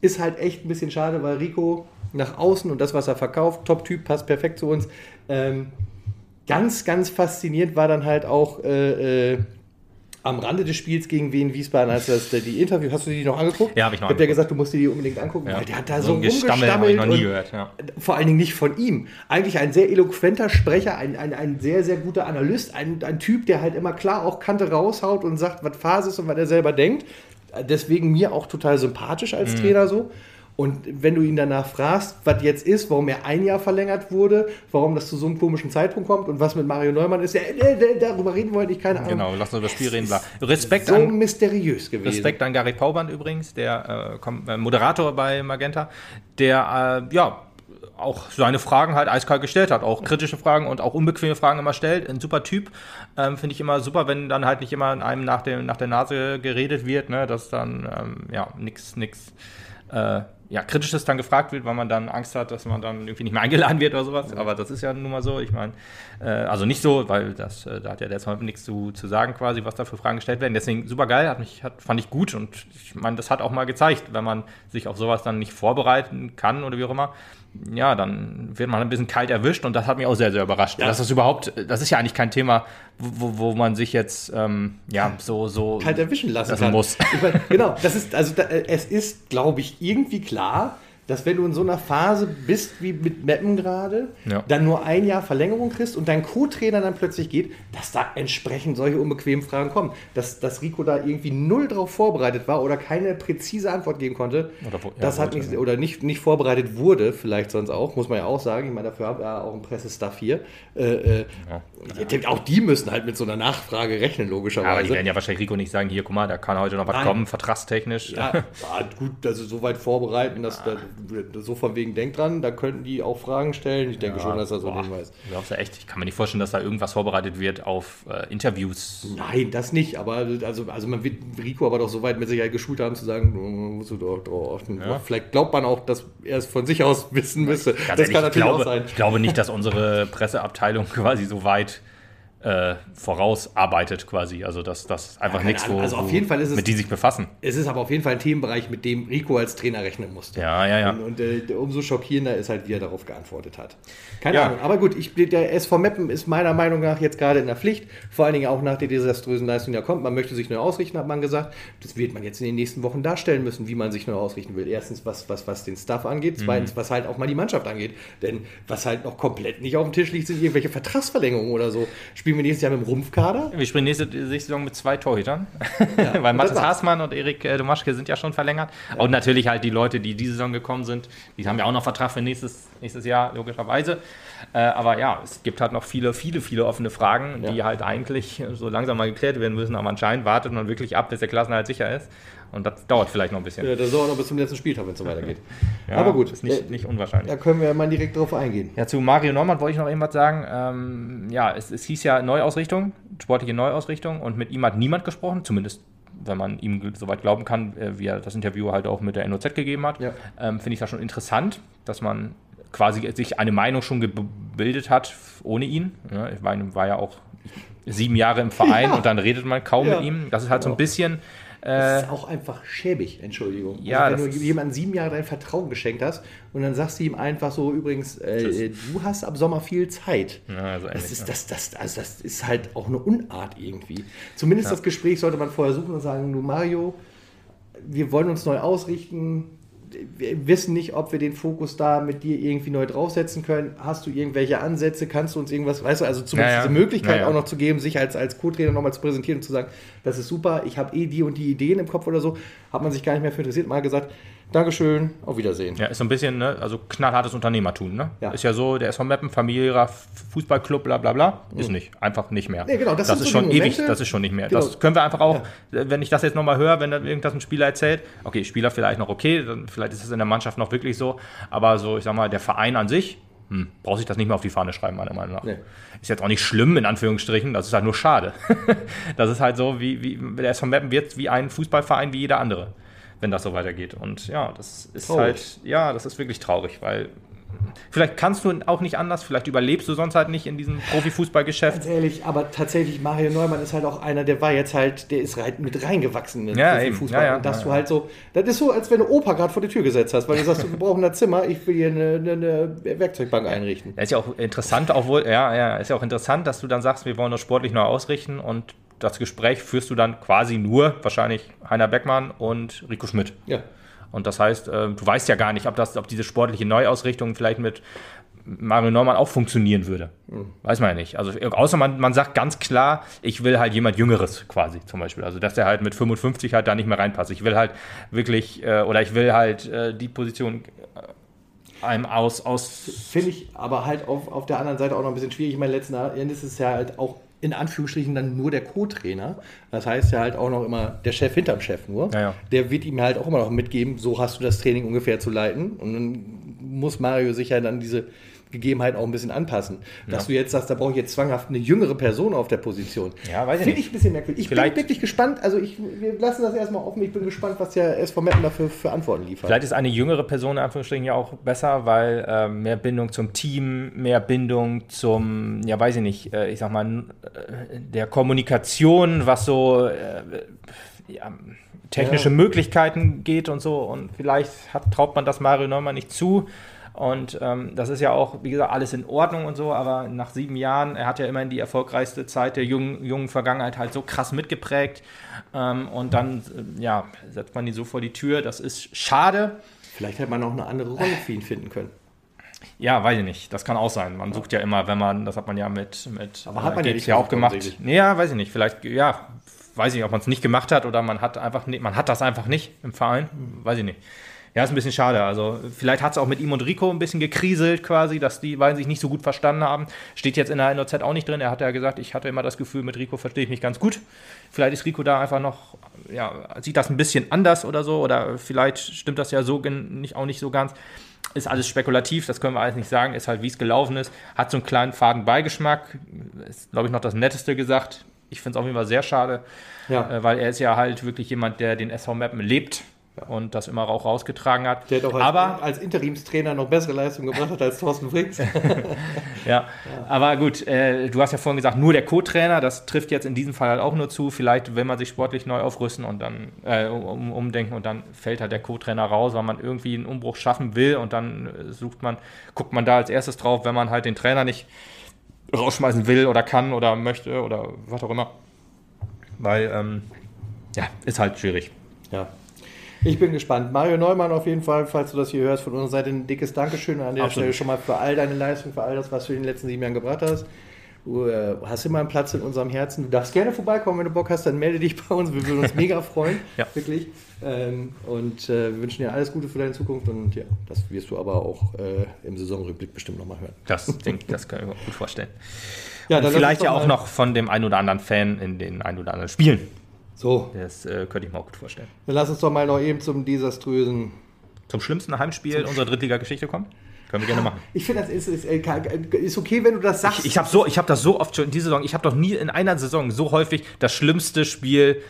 Ist halt echt ein bisschen schade, weil Rico nach außen und das, was er verkauft, Top-Typ, passt perfekt zu uns. Ähm, ganz, ganz faszinierend war dann halt auch äh, äh, am Rande des Spiels gegen Wien Wiesbaden, als das die Interview, hast du die noch angeguckt? Ja, habe ich noch. Ich habe ja gesagt, du musst dir die unbedingt angucken, ja. weil der hat da so, so rumgestammelt. ich noch nie gehört, ja. Vor allen Dingen nicht von ihm. Eigentlich ein sehr eloquenter Sprecher, ein, ein, ein sehr, sehr guter Analyst, ein, ein Typ, der halt immer klar auch Kante raushaut und sagt, was Phase ist und was er selber denkt. Deswegen mir auch total sympathisch als mhm. Trainer so. Und wenn du ihn danach fragst, was jetzt ist, warum er ein Jahr verlängert wurde, warum das zu so einem komischen Zeitpunkt kommt und was mit Mario Neumann ist, ja, äh, darüber reden wollte ich keine Ahnung. Genau, lass uns über das Spiel reden. Respekt so an, mysteriös gewesen. Respekt an Gary Pauband übrigens, der äh, Moderator bei Magenta, der äh, ja auch seine Fragen halt eiskalt gestellt hat, auch kritische Fragen und auch unbequeme Fragen immer stellt. Ein super Typ. Ähm, Finde ich immer super, wenn dann halt nicht immer einem nach, dem, nach der Nase geredet wird, ne, dass dann ähm, ja nichts, nix, äh, ja, Kritisches dann gefragt wird, weil man dann Angst hat, dass man dann irgendwie nicht mehr eingeladen wird oder sowas. Aber das ist ja nun mal so. Ich meine, also nicht so, weil das, äh, da hat ja der Zweifel nichts zu, zu sagen quasi, was da für Fragen gestellt werden. Deswegen super geil, hat mich, hat, fand ich gut und ich meine, das hat auch mal gezeigt, wenn man sich auf sowas dann nicht vorbereiten kann oder wie auch immer, ja, dann wird man ein bisschen kalt erwischt und das hat mich auch sehr, sehr überrascht. Ja. Dass das überhaupt, das ist ja eigentlich kein Thema, wo, wo man sich jetzt ähm, ja so so kalt erwischen lassen kann. muss. Meine, genau, das ist also da, es ist, glaube ich, irgendwie klar, dass wenn du in so einer Phase bist wie mit Meppen gerade, ja. dann nur ein Jahr Verlängerung kriegst und dein Co-Trainer dann plötzlich geht, dass da entsprechend solche unbequemen Fragen kommen. Dass, dass Rico da irgendwie null drauf vorbereitet war oder keine präzise Antwort geben konnte, oder, ja, das hat nicht, oder nicht, nicht vorbereitet wurde, vielleicht sonst auch, muss man ja auch sagen. Ich meine, dafür haben wir auch einen Pressestaff hier. Äh, äh, ja. Auch die müssen halt mit so einer Nachfrage rechnen, logischerweise. aber die werden ja wahrscheinlich Rico nicht sagen, hier, guck mal, da kann heute noch was Nein. kommen, vertragstechnisch. Ja, gut, also so weit vorbereiten, dass da so von wegen denkt dran, da könnten die auch Fragen stellen. Ich denke ja, schon, dass er so ein Hinweis. Glaubst du echt? Ich kann mir nicht vorstellen, dass da irgendwas vorbereitet wird auf äh, Interviews. Nein, das nicht. Aber also, also man wird Rico aber doch so weit mit Sicherheit geschult haben zu sagen, musst du doch drauf ja. Vielleicht glaubt man auch, dass er es von sich aus wissen müsste. das ehrlich, kann natürlich glaube, auch sein. Ich glaube nicht, dass unsere Presseabteilung quasi so weit äh, vorausarbeitet quasi. Also das, das einfach ja, nichts, wo, also auf jeden Fall ist es, mit die sich befassen. Es ist aber auf jeden Fall ein Themenbereich, mit dem Rico als Trainer rechnen musste. Ja, ja, ja. Und, und äh, umso schockierender ist halt, wie er darauf geantwortet hat. Keine ja. Ahnung. Aber gut, ich, der SV Meppen ist meiner Meinung nach jetzt gerade in der Pflicht. Vor allen Dingen auch nach der desaströsen Leistung, die da kommt. Man möchte sich neu ausrichten, hat man gesagt. Das wird man jetzt in den nächsten Wochen darstellen müssen, wie man sich neu ausrichten will. Erstens, was, was, was den Staff angeht. Mhm. Zweitens, was halt auch mal die Mannschaft angeht. Denn was halt noch komplett nicht auf dem Tisch liegt, sind irgendwelche Vertragsverlängerungen oder so. Spielen wir nächstes Jahr mit dem Rumpf Kader. Wir spielen nächste Saison mit zwei Torhütern. Ja, Weil Mathis Haasmann und Erik äh, Domaschke sind ja schon verlängert. Ja. Und natürlich halt die Leute, die diese Saison gekommen sind, die haben ja auch noch Vertrag für nächstes, nächstes Jahr, logischerweise. Äh, aber ja, es gibt halt noch viele, viele, viele offene Fragen, ja. die halt eigentlich so langsam mal geklärt werden müssen. Aber anscheinend wartet man wirklich ab, bis der Klassenhalt sicher ist. Und das dauert vielleicht noch ein bisschen. Ja, das dauert noch bis zum letzten Spieltag, wenn es so weitergeht. Ja, Aber gut. Ist nicht, nicht unwahrscheinlich. Da können wir ja mal direkt drauf eingehen. Ja, zu Mario Norman wollte ich noch irgendwas sagen. Ähm, ja, es, es hieß ja Neuausrichtung, sportliche Neuausrichtung. Und mit ihm hat niemand gesprochen, zumindest wenn man ihm soweit glauben kann, äh, wie er das Interview halt auch mit der NOZ gegeben hat. Ja. Ähm, Finde ich das schon interessant, dass man quasi sich eine Meinung schon gebildet hat ohne ihn. Ja, ich meine, war ja auch sieben Jahre im Verein ja. und dann redet man kaum mit ihm. Das ist halt so ein bisschen das ist äh, auch einfach schäbig, Entschuldigung. Ja, also, wenn du jemandem sieben Jahre dein Vertrauen geschenkt hast und dann sagst du ihm einfach so, übrigens, äh, du hast ab Sommer viel Zeit. Ja, also das, ist, das, das, also das ist halt auch eine Unart irgendwie. Zumindest ja. das Gespräch sollte man vorher suchen und sagen, du Mario, wir wollen uns neu ausrichten. Wir wissen nicht, ob wir den Fokus da mit dir irgendwie neu draufsetzen können. Hast du irgendwelche Ansätze? Kannst du uns irgendwas, weißt du, also zumindest Ja, ja. diese Möglichkeit Ja, ja. auch noch zu geben, sich als, als Co-Trainer nochmal zu präsentieren und zu sagen, das ist super, ich habe eh die und die Ideen im Kopf oder so, hat man sich gar nicht mehr für interessiert, mal gesagt, Dankeschön, auf Wiedersehen. Ja, ist so ein bisschen, ne, also knallhartes Unternehmertum, ne? Ja. Ist ja so, der SV Meppen, familiärer Fußballclub, bla bla bla, ist nicht. Einfach nicht mehr. Nee, genau, das das ist so schon ewig, das ist schon nicht mehr. Genau. Das können wir einfach auch, äh, wenn ich das jetzt nochmal höre, wenn dann irgendwas ein Spieler erzählt, okay, Spieler vielleicht noch okay, dann vielleicht ist es in der Mannschaft noch wirklich so, aber so, ich sag mal, der Verein an sich, hm, braucht sich das nicht mehr auf die Fahne schreiben, meiner Meinung nach. Nee. Ist jetzt auch nicht schlimm, in Anführungsstrichen, das ist halt nur schade. das ist halt so, wie, wie der SV Meppen wird wie ein Fußballverein wie jeder andere, wenn das so weitergeht. Und ja, das ist Traurig. halt, ja, das ist wirklich traurig, weil vielleicht kannst du auch nicht anders, vielleicht überlebst du sonst halt nicht in diesem Profifußballgeschäft. Ganz ehrlich, aber tatsächlich, Mario Neumann ist halt auch einer, der war jetzt halt, der ist halt mit reingewachsen in den Ja, Profifußball. Ja, ja, und dass ja, du halt so, das ist so, als wenn du Opa gerade vor die Tür gesetzt hast, weil du sagst, wir brauchen ein Zimmer, ich will hier eine, eine, eine Werkzeugbank einrichten. Ja, ist ja auch interessant, auch wohl, ja, ja, ist ja auch interessant, dass du dann sagst, wir wollen das sportlich neu ausrichten und das Gespräch führst du dann quasi nur, wahrscheinlich Heiner Beckmann und Rico Schmidt. Ja. Und das heißt, äh, du weißt ja gar nicht, ob, das, ob diese sportliche Neuausrichtung vielleicht mit Mario Neumann auch funktionieren würde. Weiß man ja nicht. Also außer man, man sagt ganz klar, ich will halt jemand Jüngeres quasi zum Beispiel. Also dass der halt mit 55 halt da nicht mehr reinpasst. Ich will halt wirklich, äh, oder ich will halt äh, die Position äh, einem aus, aus Finde ich aber halt auf, auf der anderen Seite auch noch ein bisschen schwierig. Ich meine, letzten Endes ist es ja halt auch in Anführungsstrichen dann nur der Co-Trainer. Das heißt ja halt auch noch immer der Chef hinterm Chef nur. Ja, ja. Der wird ihm halt auch immer noch mitgeben, so hast du das Training ungefähr zu leiten. Und dann muss Mario sich ja dann diese Gegebenheiten auch ein bisschen anpassen. Dass du jetzt sagst, da brauche ich jetzt zwanghaft eine jüngere Person auf der Position. Ja, weiß ich Finde nicht. ich ein bisschen merkwürdig. Ich Vielleicht- bin wirklich gespannt. Also ich, wir lassen das erstmal offen. Ich bin gespannt, was der SV Meppen dafür für Antworten liefert. Vielleicht ist eine jüngere Person in Anführungsstrichen ja auch besser, weil äh, mehr Bindung zum Team, mehr Bindung zum, ja weiß ich nicht, äh, ich sag mal, äh, der Kommunikation, was so äh, ja, technische Ja. Möglichkeiten geht und so. Und vielleicht hat, traut man das Mario Neumann nicht zu. Und ähm, das ist ja auch, wie gesagt, alles in Ordnung und so, aber nach sieben Jahren, er hat ja immerhin die erfolgreichste Zeit der jungen, jungen Vergangenheit halt so krass mitgeprägt. Ähm, und dann, äh, ja, setzt man ihn so vor die Tür. Das ist schade. Vielleicht hätte man auch eine andere Rolle für ihn finden können. Ja, weiß ich nicht. Das kann auch sein. Man sucht ja immer, wenn man, das hat man ja mit, mit Aber hat man ja Gates nicht ja auch gemacht. Nee, ja, weiß ich nicht. Vielleicht, ja, weiß ich nicht, ob man es nicht gemacht hat oder man hat einfach man hat das einfach nicht im Verein. Weiß ich nicht. Ja, ist ein bisschen schade. Also, vielleicht hat es auch mit ihm und Rico ein bisschen gekriselt quasi, dass die beiden sich nicht so gut verstanden haben. Steht jetzt in der NOZ auch nicht drin. Er hat ja gesagt, ich hatte immer das Gefühl, mit Rico verstehe ich mich ganz gut. Vielleicht ist Rico da einfach noch, ja, sieht das ein bisschen anders oder so. Oder vielleicht stimmt das ja so nicht, auch nicht so ganz. Ist alles spekulativ, das können wir alles nicht sagen. Ist halt, wie es gelaufen ist. Hat so einen kleinen faden Beigeschmack. Ist, glaube ich, noch das Netteste gesagt. Ich finde es auf jeden Fall sehr schade, Ja. äh, weil er ist ja halt wirklich jemand, der den SV Mappen lebt und das immer auch rausgetragen hat. Der auch als, aber, als Interimstrainer noch bessere Leistung gebracht hat als Thorsten Frings. ja, aber gut, äh, du hast ja vorhin gesagt, nur der Co-Trainer, das trifft jetzt in diesem Fall halt auch nur zu. Vielleicht will man sich sportlich neu aufrüsten und dann äh, um, umdenken und dann fällt halt der Co-Trainer raus, weil man irgendwie einen Umbruch schaffen will und dann äh, sucht man, guckt man da als erstes drauf, wenn man halt den Trainer nicht rausschmeißen will oder kann oder möchte oder was auch immer. Weil, ähm, ja, ist halt schwierig. Ja. Ich bin gespannt. Mario Neumann auf jeden Fall, falls du das hier hörst, von unserer Seite ein dickes Dankeschön an der Absolut. Stelle schon mal für all deine Leistung, für all das, was du in den letzten sieben Jahren gebracht hast. Du äh, hast immer einen Platz in unserem Herzen. Du darfst gerne vorbeikommen, wenn du Bock hast, dann melde dich bei uns. Wir würden uns mega freuen. Ja. Wirklich. Ähm, und äh, wir wünschen dir alles Gute für deine Zukunft. Und ja, das wirst du aber auch äh, im Saisonrückblick bestimmt nochmal hören. Das, das kann ich mir gut vorstellen. Ja, vielleicht ja auch noch von dem einen oder anderen Fan in den ein oder anderen Spielen. So, Das äh, könnte ich mir auch gut vorstellen. dann lass uns doch mal noch eben zum desaströsen Zum schlimmsten Heimspiel unserer Drittliga-Geschichte kommen? Können wir gerne machen. Ich finde, das ist, ist, äh, ist okay, wenn du das sagst. Ich, ich habe so, ich hab das so oft schon in dieser Saison, ich habe doch nie in einer Saison so häufig das schlimmste Spiel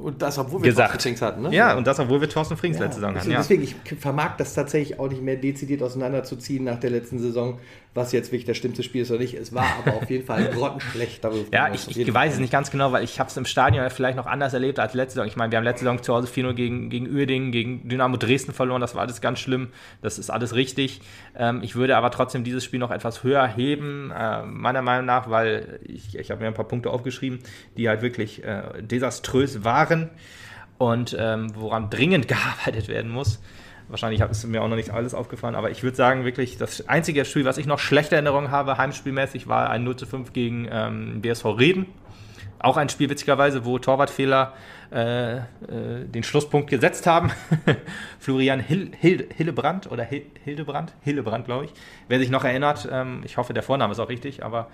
und das, obwohl wir gesagt. Thorsten Frings hatten, ne? Ja, und das, obwohl wir Thorsten Frings Ja, letzte Saison hatten. deswegen- Ja. Deswegen, ich vermag das tatsächlich auch nicht mehr dezidiert auseinanderzuziehen nach der letzten Saison, was jetzt wirklich das schlimmste Spiel ist oder nicht. Es war aber auf jeden Fall grottenschlecht. darüber Ja, ich, ich weiß Fall es nicht ganz genau, weil ich habe es im Stadion ja vielleicht noch anders erlebt als letzte Saison. Ich meine, wir haben letzte Saison zu Hause 4-0 gegen, gegen Uerdingen, gegen Dynamo Dresden verloren. Das war alles ganz schlimm. Das ist alles richtig. Ähm, ich würde aber trotzdem dieses Spiel noch etwas höher heben, äh, meiner Meinung nach, weil ich, ich habe mir ein paar Punkte aufgeschrieben, die halt wirklich äh, desaströs waren. und ähm, woran dringend gearbeitet werden muss. Wahrscheinlich ist mir auch noch nicht alles aufgefallen, aber ich würde sagen, wirklich, das einzige Spiel, was ich noch schlechte Erinnerungen habe, heimspielmäßig, war ein 0 zu 5 gegen ähm, BSV Reden. Auch ein Spiel, witzigerweise, wo Torwartfehler äh, äh, den Schlusspunkt gesetzt haben. Florian Hill, Hill, Hillebrand oder Hill, Hildebrand? Hillebrand, glaube ich. Wer sich noch erinnert, ähm, ich hoffe, der Vorname ist auch richtig, aber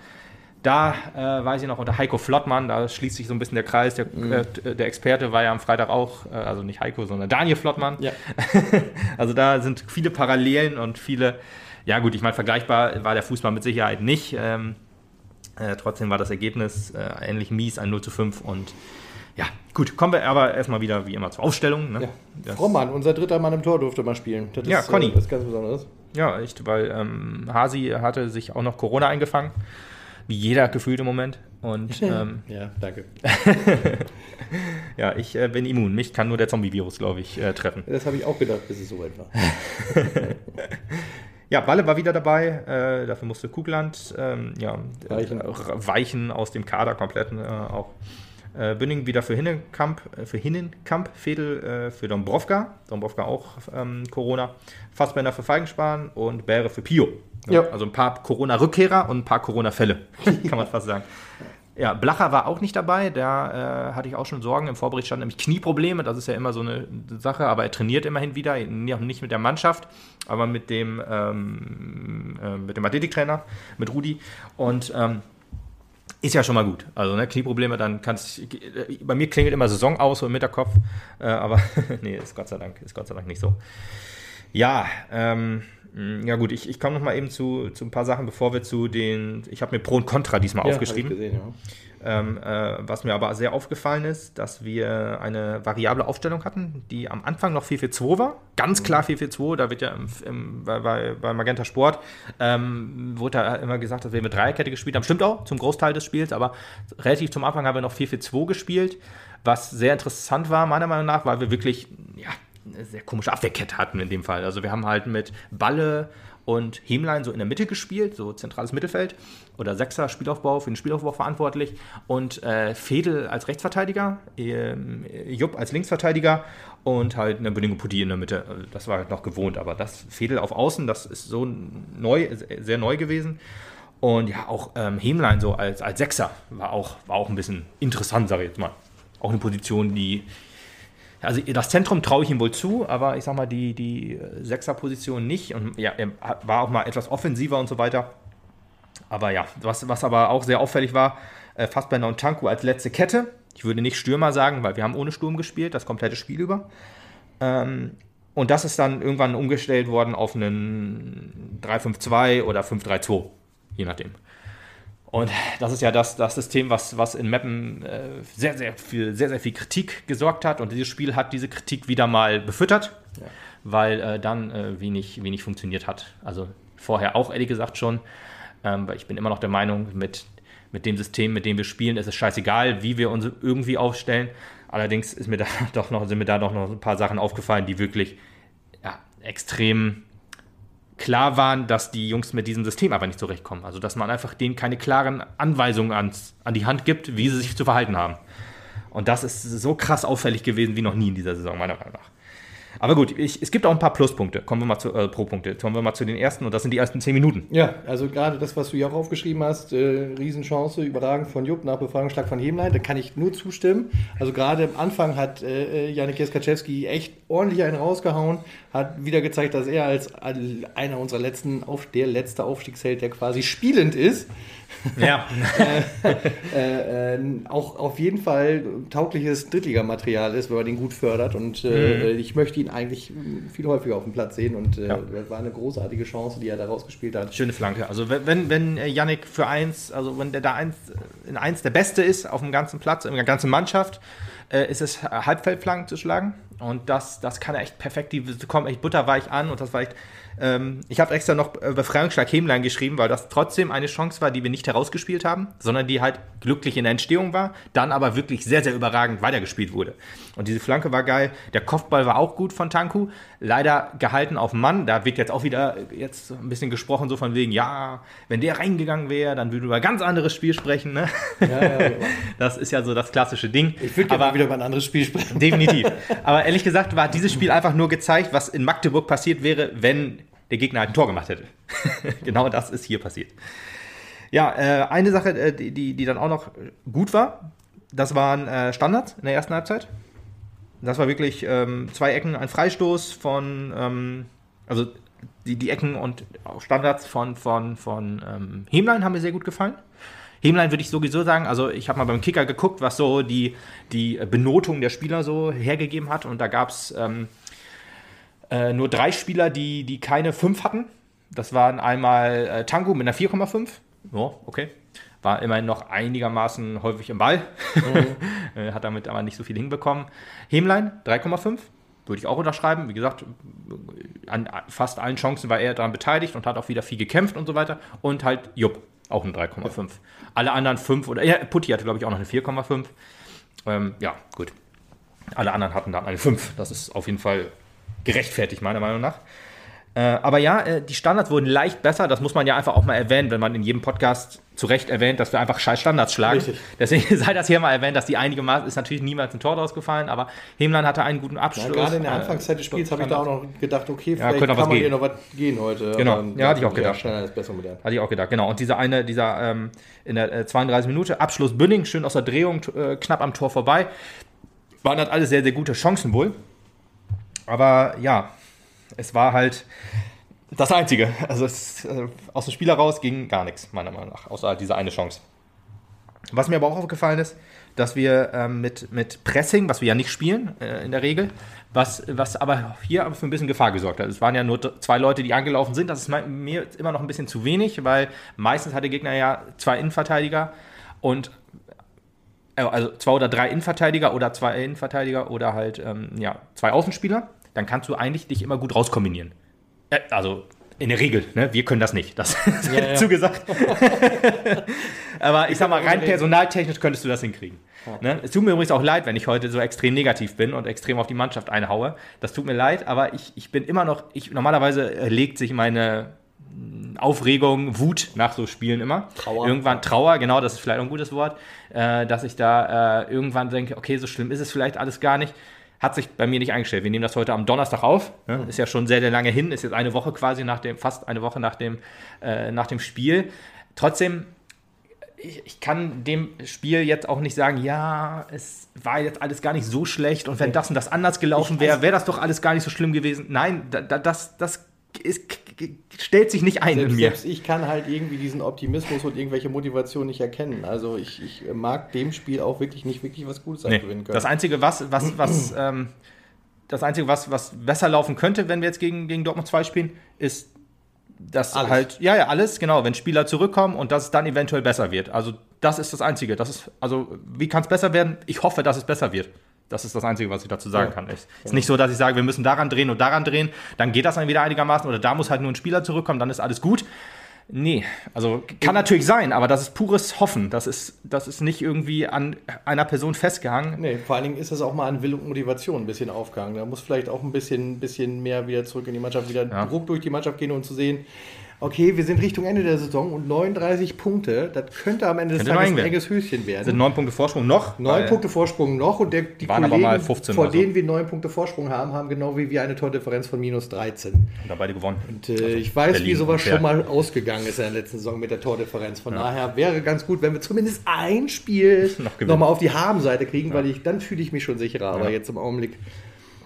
da äh, weiß ich noch unter Heiko Flottmann, da schließt sich so ein bisschen der Kreis. Der, mhm. äh, der Experte war ja am Freitag auch, äh, also nicht Heiko, sondern Daniel Flottmann. Ja. also da sind viele Parallelen und viele, ja gut, ich meine, vergleichbar war der Fußball mit Sicherheit nicht. Ähm, äh, trotzdem war das Ergebnis äh, ähnlich mies, ein 0 zu 5 und ja, gut, kommen wir aber erstmal wieder wie immer zur Aufstellung. Ne? Ja. Frommann, unser dritter Mann im Tor durfte mal spielen. Das ja, ist, Conny. Äh, was ganz Besonderes. Ja, echt, weil ähm, Hasi hatte sich auch noch Corona eingefangen wie jeder gefühlt im Moment. Und, ähm, ja, danke. ja, ich äh, bin immun. Mich kann nur der Zombie-Virus, glaube ich, äh, treffen. Das habe ich auch gedacht, bis es soweit war. ja, Balle war wieder dabei. Äh, dafür musste Kugland ähm, ja, weichen. weichen. aus dem Kader komplett äh, auch. Äh, Bünding wieder für Hinnenkamp, äh, für Hinnenkamp, Fedel äh, für Dombrovka, Dombrovka auch ähm, Corona, Fassbender für Feigenspahn und Bäre für Pio. Ja. Also ein paar Corona-Rückkehrer und ein paar Corona-Fälle, kann man fast sagen. Ja, Blacher war auch nicht dabei, da äh, hatte ich auch schon Sorgen. Im Vorbericht stand nämlich Knieprobleme, das ist ja immer so eine Sache, aber er trainiert immerhin wieder, nicht mit der Mannschaft, aber mit dem, ähm, äh, mit dem Athletiktrainer, mit Rudi. Und ähm, ist ja schon mal gut. Also ne, Knieprobleme, dann kannst bei mir klingelt immer Saison aus so im Hinterkopf, äh, aber nee, ist Gott sei Dank, ist Gott sei Dank nicht so. Ja, ähm, ja gut, ich, ich komme noch mal eben zu, zu ein paar Sachen, bevor wir zu den, ich habe mir Pro und Contra diesmal ja, aufgeschrieben. Gesehen, ja. Ähm, äh, was mir aber sehr aufgefallen ist, dass wir eine variable Aufstellung hatten, die am Anfang noch 4-4-2 war. Ganz klar 4-4-2, mhm. da wird ja im, im, bei, bei, bei, Magenta Sport, ähm, wurde da immer gesagt, dass wir mit Dreierkette gespielt haben. Stimmt auch, zum Großteil des Spiels, aber relativ zum Anfang haben wir noch 4-4-2 gespielt, was sehr interessant war, meiner Meinung nach, weil wir wirklich, ja, eine sehr komische Abwehrkette hatten in dem Fall. Also wir haben halt mit Balle und Hemlein so in der Mitte gespielt, so zentrales Mittelfeld oder Sechser Spielaufbau für den Spielaufbau verantwortlich und äh, Fedel als Rechtsverteidiger, äh, Jupp als Linksverteidiger und halt eine Bedingung Putti in der Mitte. Also das war halt noch gewohnt, aber das Fedel auf Außen, das ist so neu, sehr neu gewesen. Und ja, auch ähm, Hemlein so als, als Sechser war auch, war auch ein bisschen interessant, sage ich jetzt mal. Auch eine Position, die also das Zentrum traue ich ihm wohl zu, aber ich sag mal, die, die Sechserposition nicht. Und ja, er war auch mal etwas offensiver und so weiter. Aber ja, was, was aber auch sehr auffällig war, äh, Fassbender und Tanku als letzte Kette. Ich würde nicht Stürmer sagen, weil wir haben ohne Sturm gespielt, das komplette Spiel über. Ähm, und das ist dann irgendwann umgestellt worden auf einen 3-5-2 oder 5-3-2, je nachdem. Und das ist ja das, das System, was, was in Mappen äh, sehr, sehr viel, sehr, sehr viel Kritik gesorgt hat. Und dieses Spiel hat diese Kritik wieder mal befüttert, ja. weil äh, dann äh, wenig, wenig funktioniert hat. Also vorher auch ehrlich gesagt schon. Ähm, weil ich bin immer noch der Meinung, mit, mit dem System, mit dem wir spielen, ist es scheißegal, wie wir uns irgendwie aufstellen. Allerdings ist mir da doch noch, sind mir da doch noch ein paar Sachen aufgefallen, die wirklich ja, extrem klar waren, dass die Jungs mit diesem System aber nicht zurechtkommen. Also dass man einfach denen keine klaren Anweisungen ans, an die Hand gibt, wie sie sich zu verhalten haben. Und das ist so krass auffällig gewesen wie noch nie in dieser Saison, meiner Meinung nach. Aber gut, ich, es gibt auch ein paar Pluspunkte. Kommen wir mal zu, äh, pro Punkte. Kommen wir mal zu den ersten und das sind die ersten zehn Minuten. Ja, also gerade das, was du hier auch aufgeschrieben hast, äh, Riesenchance, überragend von Jupp nach Befragungsschlag von Hemlein, da kann ich nur zustimmen. Also gerade am Anfang hat äh, Janik Jeskaczewski echt ordentlich einen rausgehauen, hat wieder gezeigt, dass er als einer unserer letzten, auf, der letzte Aufstiegsheld, der quasi spielend ist, ja. äh, äh, auch auf jeden Fall taugliches Drittligamaterial ist, wenn man den gut fördert. Und äh, mhm. ich möchte ihn eigentlich viel häufiger auf dem Platz sehen. Und äh, ja. das war eine großartige Chance, die er da rausgespielt hat. Schöne Flanke. Also wenn, wenn Yannick für eins, also wenn der da eins, in eins der Beste ist auf dem ganzen Platz, in der ganzen Mannschaft, äh, ist es Halbfeldflanken zu schlagen. Und das, das kann er echt perfekt, die kommen echt butterweich an und das war echt ähm, ich habe extra noch äh, Befreiungsschlag Hemlein geschrieben, weil das trotzdem eine Chance war, die wir nicht herausgespielt haben, sondern die halt glücklich in der Entstehung war, dann aber wirklich sehr, sehr überragend weitergespielt wurde. Und diese Flanke war geil. Der Kopfball war auch gut von Tanku. Leider gehalten auf Mann. Da wird jetzt auch wieder jetzt ein bisschen gesprochen, so von wegen, ja, wenn der reingegangen wäre, dann würden wir über ein ganz anderes Spiel sprechen. Ne? Ja, ja, ja. Das ist ja so das klassische Ding. Ich würde aber wieder über ein anderes Spiel sprechen. Definitiv. Aber ehrlich gesagt war dieses Spiel einfach nur gezeigt, was in Magdeburg passiert wäre, wenn der Gegner halt ein Tor gemacht hätte. genau das ist hier passiert. Ja, äh, eine Sache, äh, die, die, dann auch noch gut war, das waren äh, Standards in der ersten Halbzeit. Das war wirklich ähm, zwei Ecken, ein Freistoß von, ähm, also die, die Ecken und auch Standards von, von, von ähm, Hemlein haben mir sehr gut gefallen. Hemlein würde ich sowieso sagen, also ich habe mal beim Kicker geguckt, was so die, die Benotung der Spieler so hergegeben hat und da gab es ähm, äh, nur drei Spieler, die, die keine 5 hatten. Das waren einmal äh, Tango mit einer 4,5. Ja, okay. War immerhin noch einigermaßen häufig im Ball. Mhm. Äh, hat damit aber nicht so viel hinbekommen. Hemlein 3,5. Würde ich auch unterschreiben. Wie gesagt, an fast allen Chancen war er daran beteiligt und hat auch wieder viel gekämpft und so weiter. Und halt Jupp, auch eine 3,5. Alle anderen 5 oder ja, Putti hatte, glaube ich, auch noch eine 4,5. Ähm, ja, gut. Alle anderen hatten dann eine 5. Das ist auf jeden Fall gerechtfertigt, meiner Meinung nach. Äh, aber ja, äh, die Standards wurden leicht besser. Das muss man ja einfach auch mal erwähnen, wenn man in jedem Podcast zu Recht erwähnt, dass wir einfach scheiß Standards schlagen. Richtig. Deswegen sei das hier mal erwähnt, dass die einigermaßen ist natürlich niemals ein Tor ausgefallen, aber Hemland hatte einen guten Abschluss. Ja, gerade in der äh, Anfangszeit des Spiels habe ich da auch noch gedacht, okay, vielleicht ja, kann man gehen. hier noch was gehen heute. Genau, ja, hatte ich auch gedacht. Ja, ist besser modern. Hatte ich auch gedacht, genau. Und dieser eine, dieser ähm, in der äh, 32 Minute Abschluss Bünning, schön aus der Drehung, äh, knapp am Tor vorbei. Waren halt alles sehr, sehr gute Chancen wohl. Aber ja, es war halt das Einzige. Also es, äh, aus dem Spiel heraus ging gar nichts, meiner Meinung nach, außer halt diese eine Chance. Was mir aber auch aufgefallen ist, dass wir ähm, mit, mit Pressing, was wir ja nicht spielen äh, in der Regel, was, was aber hier für ein bisschen Gefahr gesorgt hat. Es waren ja nur zwei Leute, die angelaufen sind. Das ist mir immer noch ein bisschen zu wenig, weil meistens hat der Gegner ja zwei Innenverteidiger und also zwei oder drei Innenverteidiger oder zwei Innenverteidiger oder halt ähm, ja, zwei Außenspieler dann kannst du eigentlich dich immer gut rauskombinieren. Äh, also in der Regel, ne? wir können das nicht. Das ist ja, ja. zugesagt. Aber ich sag mal, rein personaltechnisch könntest du das hinkriegen. Ja. Ne? Es tut mir übrigens auch leid, wenn ich heute so extrem negativ bin und extrem auf die Mannschaft einhaue. Das tut mir leid, aber ich, ich bin immer noch, ich, normalerweise legt sich meine Aufregung, Wut nach so Spielen immer. Trauer. Irgendwann Trauer, genau, das ist vielleicht ein gutes Wort, äh, dass ich da äh, irgendwann denke, okay, so schlimm ist es vielleicht alles gar nicht hat sich bei mir nicht eingestellt. Wir nehmen das heute am Donnerstag auf. Ne? Ist ja schon sehr, sehr lange hin. Ist jetzt eine Woche quasi nach dem, fast eine Woche nach dem, äh, nach dem Spiel. Trotzdem, ich, ich, kann dem Spiel jetzt auch nicht sagen, ja, es war jetzt alles gar nicht so schlecht und wenn das und das anders gelaufen wäre, wäre das doch alles gar nicht so schlimm gewesen. Nein, da, da, das, das ist stellt sich nicht ein selbst, in mir. Selbst ich kann halt irgendwie diesen Optimismus und irgendwelche Motivation nicht erkennen. Also ich, ich mag dem Spiel auch wirklich nicht wirklich was Gutes nee. können. Das Einzige, was, was, was, ähm, das Einzige, was, was besser laufen könnte, wenn wir jetzt gegen, gegen Dortmund 2 spielen, ist dass alles. halt, ja, ja, alles, genau, wenn Spieler zurückkommen und dass es dann eventuell besser wird. Also das ist das Einzige. Das ist, also wie kann es besser werden? Ich hoffe, dass es besser wird. Das ist das Einzige, was ich dazu sagen ja. kann. Es ist nicht so, dass ich sage, wir müssen daran drehen und daran drehen, dann geht das dann wieder einigermaßen oder da muss halt nur ein Spieler zurückkommen, dann ist alles gut. Nee, also kann natürlich sein, aber das ist pures Hoffen. Das ist, das ist nicht irgendwie an einer Person festgehangen. Nee, vor allen Dingen ist das auch mal an Will und Motivation ein bisschen aufgehangen. Da muss vielleicht auch ein bisschen, bisschen mehr wieder zurück in die Mannschaft, wieder ja. Druck durch die Mannschaft gehen und zu sehen, okay, wir sind Richtung Ende der Saison und 39 Punkte, das könnte am Ende des Tages ein enges Höschen werden. Sind neun Punkte Vorsprung noch? Neun Punkte Vorsprung noch und der, die waren Kollegen, aber mal 15 vor denen wir neun Punkte Vorsprung haben, haben genau wie wir eine Tordifferenz von minus 13. Und da beide gewonnen. Und äh, also ich weiß, Berlin wie sowas schon mal ausgegangen ist in der letzten Saison mit der Tordifferenz. Von ja. daher wäre ganz gut, wenn wir zumindest ein Spiel noch, noch auf die Habenseite kriegen, ja. weil ich dann fühle ich mich schon sicherer. Aber jetzt im Augenblick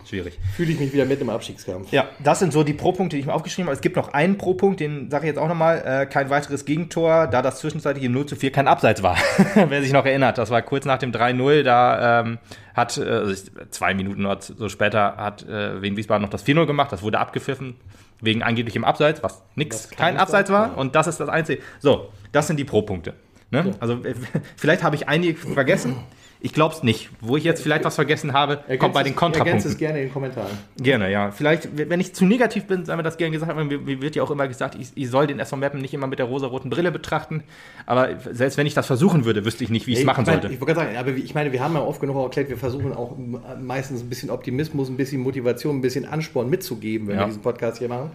schwierig. Fühle ich mich wieder mit im Abstiegskampf. Ja, das sind so die Pro-Punkte, die ich mir aufgeschrieben habe. Es gibt noch einen Pro-Punkt, den sage ich jetzt auch nochmal. Äh, kein weiteres Gegentor, da das zwischenzeitlich im 0 zu 4 kein Abseits war. Wer sich noch erinnert, das war kurz nach dem 3-0. Da ähm, hat, äh, also zwei Minuten oder so später, hat äh, Wien Wiesbaden noch das 4-0 gemacht. Das wurde abgepfiffen wegen angeblichem Abseits, was nix, kein Abseits war. Und das ist das Einzige. So, das sind die Pro-Punkte. Ne? Ja. Also äh, vielleicht habe ich einige vergessen. Ich glaube es nicht. Wo ich jetzt vielleicht was vergessen habe, ergänzt kommt bei den Kontrapunkten. Ergänzt es gerne in den Kommentaren. Gerne, ja. Vielleicht, wenn ich zu negativ bin, sei mir das gerne gesagt, mir wird ja auch immer gesagt, ich, ich soll den SV Mappen nicht immer mit der rosa-roten Brille betrachten. Aber selbst wenn ich das versuchen würde, wüsste ich nicht, wie ich es machen mein, sollte. Ich wollte gerade sagen, aber ich meine, wir haben ja oft genug erklärt, wir versuchen auch meistens ein bisschen Optimismus, ein bisschen Motivation, ein bisschen Ansporn mitzugeben, wenn ja. wir diesen Podcast hier machen.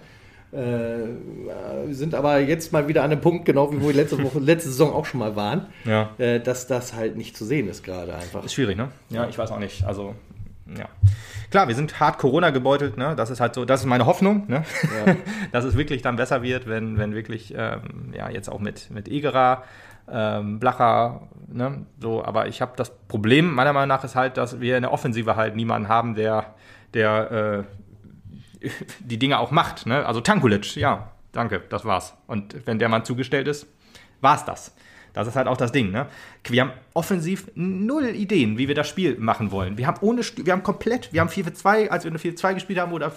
Äh, sind aber jetzt mal wieder an einem Punkt, genau wie wir letzte Woche, letzte Saison auch schon mal waren, ja. äh, dass das halt nicht zu sehen ist gerade einfach. Ist schwierig, ne? Ja, ich weiß auch nicht. Also, ja. Klar, wir sind hart Corona gebeutelt, ne? Das ist halt so, das ist meine Hoffnung, ne? Ja. dass es wirklich dann besser wird, wenn, wenn wirklich, ähm, ja, jetzt auch mit, mit Egera, ähm, Blacher, ne? So, aber ich habe das Problem, meiner Meinung nach, ist halt, dass wir in der Offensive halt niemanden haben, der, der äh, die Dinge auch macht. Ne? Also Tankulic, ja, danke, das war's. Und wenn der Mann zugestellt ist, war's das. Das ist halt auch das Ding. Ne? Wir haben offensiv null Ideen, wie wir das Spiel machen wollen. Wir haben ohne, wir haben komplett, wir haben 4-4-2, als wir eine 4-2 gespielt haben, oder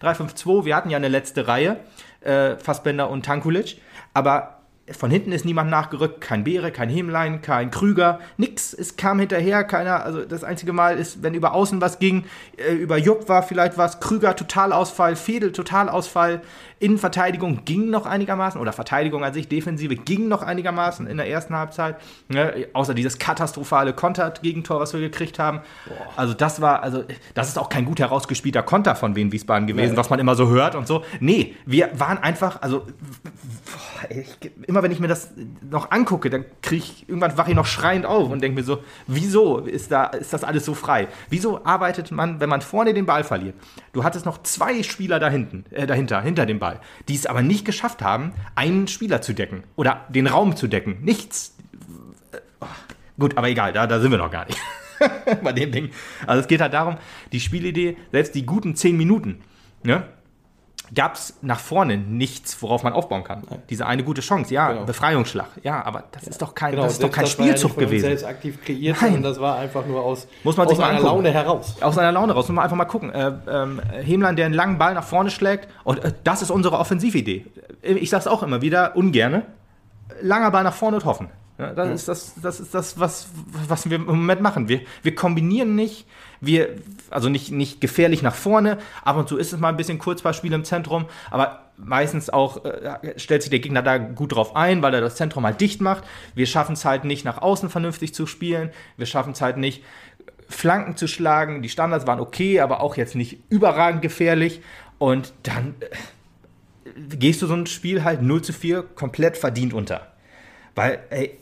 3-5-2, wir hatten ja eine letzte Reihe, äh, Fassbender und Tankulic, aber von hinten ist niemand nachgerückt, kein Beere, kein Hemlein, kein Krüger, nix. Es kam hinterher, keiner. Also das einzige Mal ist, wenn über Außen was ging, äh, über Jupp war vielleicht was, Krüger Totalausfall, Fedel Totalausfall, Innenverteidigung ging noch einigermaßen, oder Verteidigung an sich, Defensive ging noch einigermaßen in der ersten Halbzeit. Ne? Außer dieses katastrophale Konter-Gegentor, was wir gekriegt haben. Boah. Also das war, also das ist auch kein gut herausgespielter Konter von Wien Wiesbaden gewesen, nee. was man immer so hört und so. Nee, wir waren einfach, also ich, immer wenn ich mir das noch angucke, dann kriege ich irgendwann wache ich noch schreiend auf und denke mir so, wieso ist da ist das alles so frei? Wieso arbeitet man, wenn man vorne den Ball verliert? Du hattest noch zwei Spieler da hinten, äh, dahinter, hinter dem Ball, die es aber nicht geschafft haben, einen Spieler zu decken oder den Raum zu decken. Nichts. Oh, gut, aber egal, da, da sind wir noch gar nicht. Bei dem Ding. Also es geht halt darum, die Spielidee, selbst die guten zehn Minuten, ne? Gab es nach vorne nichts, worauf man aufbauen kann. Nein. Diese eine gute Chance, ja, genau. Befreiungsschlag, ja, aber das ja. ist doch kein, genau, das ist doch kein Spielzug ja gewesen. selbst aktiv kreiert, Nein. das war einfach nur aus, Muss man aus sich einer Laune heraus. Aus einer Laune raus, muss man einfach mal gucken. Äh, Hemlein, der einen langen Ball nach vorne schlägt, und äh, das ist unsere Offensividee. Ich sage es auch immer wieder, ungerne, langer Ball nach vorne und hoffen. Ja, das, ja. Ist das, das ist das, was, was wir im Moment machen. Wir, wir kombinieren nicht, wir, also nicht, nicht gefährlich nach vorne. Ab und zu ist es mal ein bisschen Kurzballspiel im Zentrum, aber meistens auch äh, stellt sich der Gegner da gut drauf ein, weil er das Zentrum halt dicht macht. Wir schaffen es halt nicht, nach außen vernünftig zu spielen. Wir schaffen es halt nicht, Flanken zu schlagen. Die Standards waren okay, aber auch jetzt nicht überragend gefährlich. Und dann äh, gehst du so ein Spiel halt 0 zu 4 komplett verdient unter. Weil, ey,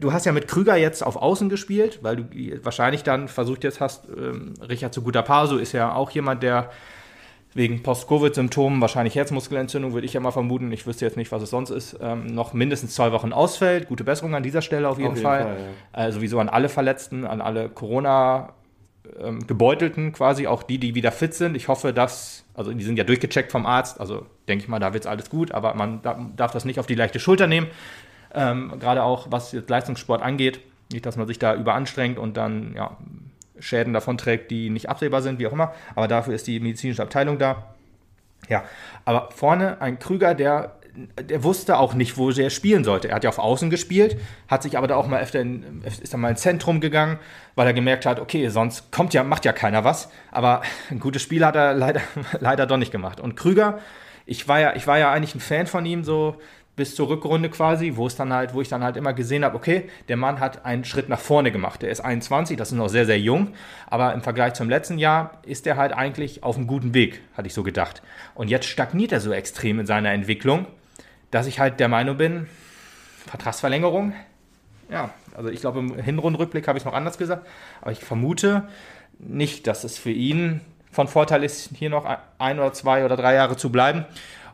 du hast ja mit Krüger jetzt auf Außen gespielt, weil du wahrscheinlich dann versucht jetzt hast, ähm, Richard zu guter Paso ist ja auch jemand, der wegen Post-Covid-Symptomen, wahrscheinlich Herzmuskelentzündung, würde ich ja mal vermuten, ich wüsste jetzt nicht, was es sonst ist, ähm, noch mindestens zwei Wochen ausfällt. Gute Besserung an dieser Stelle auf jeden, auf jeden Fall. Fall ja. Also sowieso an alle Verletzten, an alle Corona- ähm, Gebeutelten quasi, auch die, die wieder fit sind. Ich hoffe, dass, also die sind ja durchgecheckt vom Arzt, also denke ich mal, da wird es alles gut, aber man darf das nicht auf die leichte Schulter nehmen. Ähm, Gerade auch was jetzt Leistungssport angeht. Nicht, dass man sich da überanstrengt und dann ja, Schäden davon trägt, die nicht absehbar sind, wie auch immer. Aber dafür ist die medizinische Abteilung da. Ja, aber vorne ein Krüger, der, der wusste auch nicht, wo er spielen sollte. Er hat ja auf Außen gespielt, hat sich aber da auch mal öfter in, ist dann mal ins Zentrum gegangen, weil er gemerkt hat, okay, sonst kommt ja, macht ja keiner was. Aber ein gutes Spiel hat er leider, leider doch nicht gemacht. Und Krüger, ich war ja, ich war ja eigentlich ein Fan von ihm, so bis zur Rückrunde quasi, wo es dann halt, wo ich dann halt immer gesehen habe, okay, der Mann hat einen Schritt nach vorne gemacht. Der ist 21, das ist noch sehr, sehr jung, aber im Vergleich zum letzten Jahr ist er halt eigentlich auf einem guten Weg, hatte ich so gedacht. Und jetzt stagniert er so extrem in seiner Entwicklung, dass ich halt der Meinung bin, Vertragsverlängerung, ja, also ich glaube im Hinrundenrückblick habe ich es noch anders gesagt, aber ich vermute nicht, dass es für ihn von Vorteil ist, hier noch ein oder zwei oder drei Jahre zu bleiben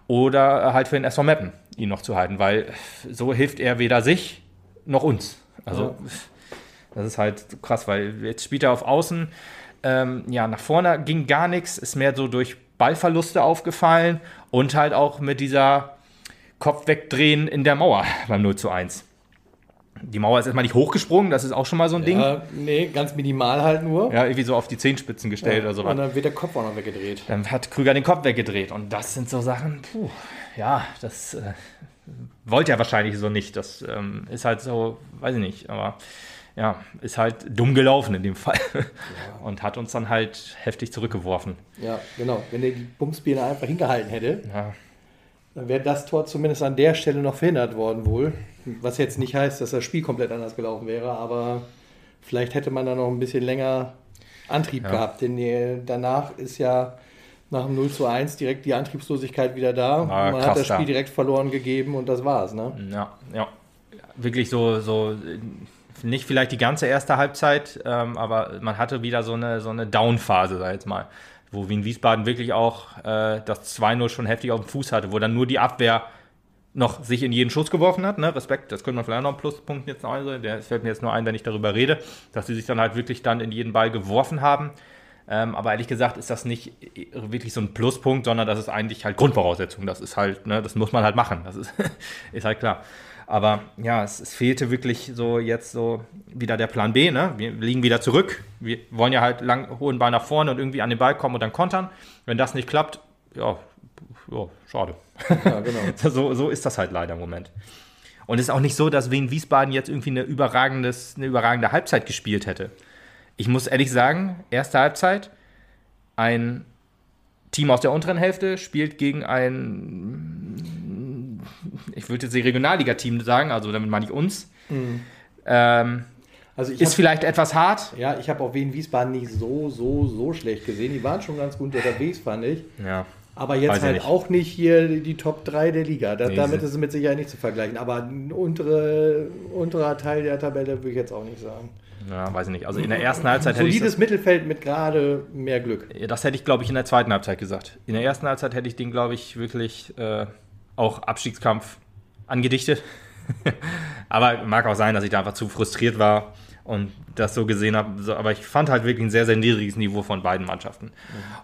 oder halt für den SV Meppen ihn noch zu halten, weil so hilft er weder sich noch uns. Also ja. das ist halt krass, weil jetzt spielt er auf Außen. Ähm, ja, nach vorne ging gar nichts, ist mehr so durch Ballverluste aufgefallen und halt auch mit dieser Kopf wegdrehen in der Mauer beim 0 zu 1. Die Mauer ist erstmal nicht hochgesprungen, das ist auch schon mal so ein Ding. Ja, nee, ganz minimal halt nur. Ja, irgendwie so auf die Zehenspitzen gestellt ja, oder so. Und dann wird der Kopf auch noch weggedreht. Dann hat Krüger den Kopf weggedreht. Und das sind so Sachen, puh, ja, das äh, wollte er wahrscheinlich so nicht. Das ähm, ist halt so, weiß ich nicht, aber ja, ist halt dumm gelaufen in dem Fall. Ja. Und hat uns dann halt heftig zurückgeworfen. Ja, genau. Wenn er die Bumsbiene einfach hingehalten hätte, ja. Dann wäre das Tor zumindest an der Stelle noch verhindert worden wohl. Was jetzt nicht heißt, dass das Spiel komplett anders gelaufen wäre, aber vielleicht hätte man da noch ein bisschen länger Antrieb ja. gehabt. Denn äh, danach ist ja nach dem 0 zu 1 direkt die Antriebslosigkeit wieder da. Ah, man hat das Spiel direkt verloren gegeben und das war's. Ne? Ja, ja. Wirklich so, so nicht vielleicht die ganze erste Halbzeit, ähm, aber man hatte wieder so eine, so eine Down-Phase, sag ich jetzt mal. Wo Wien Wiesbaden wirklich auch äh, das 2-0 schon heftig auf dem Fuß hatte, wo dann nur die Abwehr noch sich in jeden Schuss geworfen hat. Ne? Respekt, das könnte man vielleicht noch einen Pluspunkt jetzt noch einsehen. Der fällt mir jetzt nur ein, wenn ich darüber rede, dass sie sich dann halt wirklich dann in jeden Ball geworfen haben. Ähm, aber ehrlich gesagt ist das nicht wirklich so ein Pluspunkt, sondern das ist eigentlich halt Grundvoraussetzung. Das ist halt, ne, das muss man halt machen. Das ist, ist halt klar. Aber ja, es, es, fehlte wirklich so jetzt so wieder der Plan B. Ne? Wir liegen wieder zurück. Wir wollen ja halt lang hohen Ball nach vorne und irgendwie an den Ball kommen und dann kontern. Wenn das nicht klappt, ja, ja schade. Ja, genau. so, so ist das halt leider im Moment. Und es ist auch nicht so, dass Wien Wiesbaden jetzt irgendwie eine, überragendes, eine überragende Halbzeit gespielt hätte ich muss ehrlich sagen, erste Halbzeit, ein Team aus der unteren Hälfte spielt gegen ein, ich würde jetzt die Regionalliga-Team sagen, also damit meine ich uns. Mhm. Ähm, also ist hab, vielleicht etwas hart. Ja, ich habe auch Wien Wiesbaden nicht so, so, so schlecht gesehen. Die waren schon ganz gut unterwegs, fand ich. Ja. Aber jetzt halt nicht. auch nicht hier die Top 3 der Liga. Da, nee, damit ist es mit Sicherheit nicht zu vergleichen. Aber ein untere, unterer Teil der Tabelle würde ich jetzt auch nicht sagen. Ja, weiß ich nicht. Also in der ersten Halbzeit hätte ich. Solides Mittelfeld mit gerade mehr Glück. Das hätte ich, glaube ich, in der zweiten Halbzeit gesagt. In der ersten Halbzeit hätte ich den, glaube ich, wirklich äh, auch Abstiegskampf angedichtet. aber mag auch sein, dass ich da einfach zu frustriert war und das so gesehen habe. Aber ich fand halt wirklich ein sehr, sehr niedriges Niveau von beiden Mannschaften. Mhm.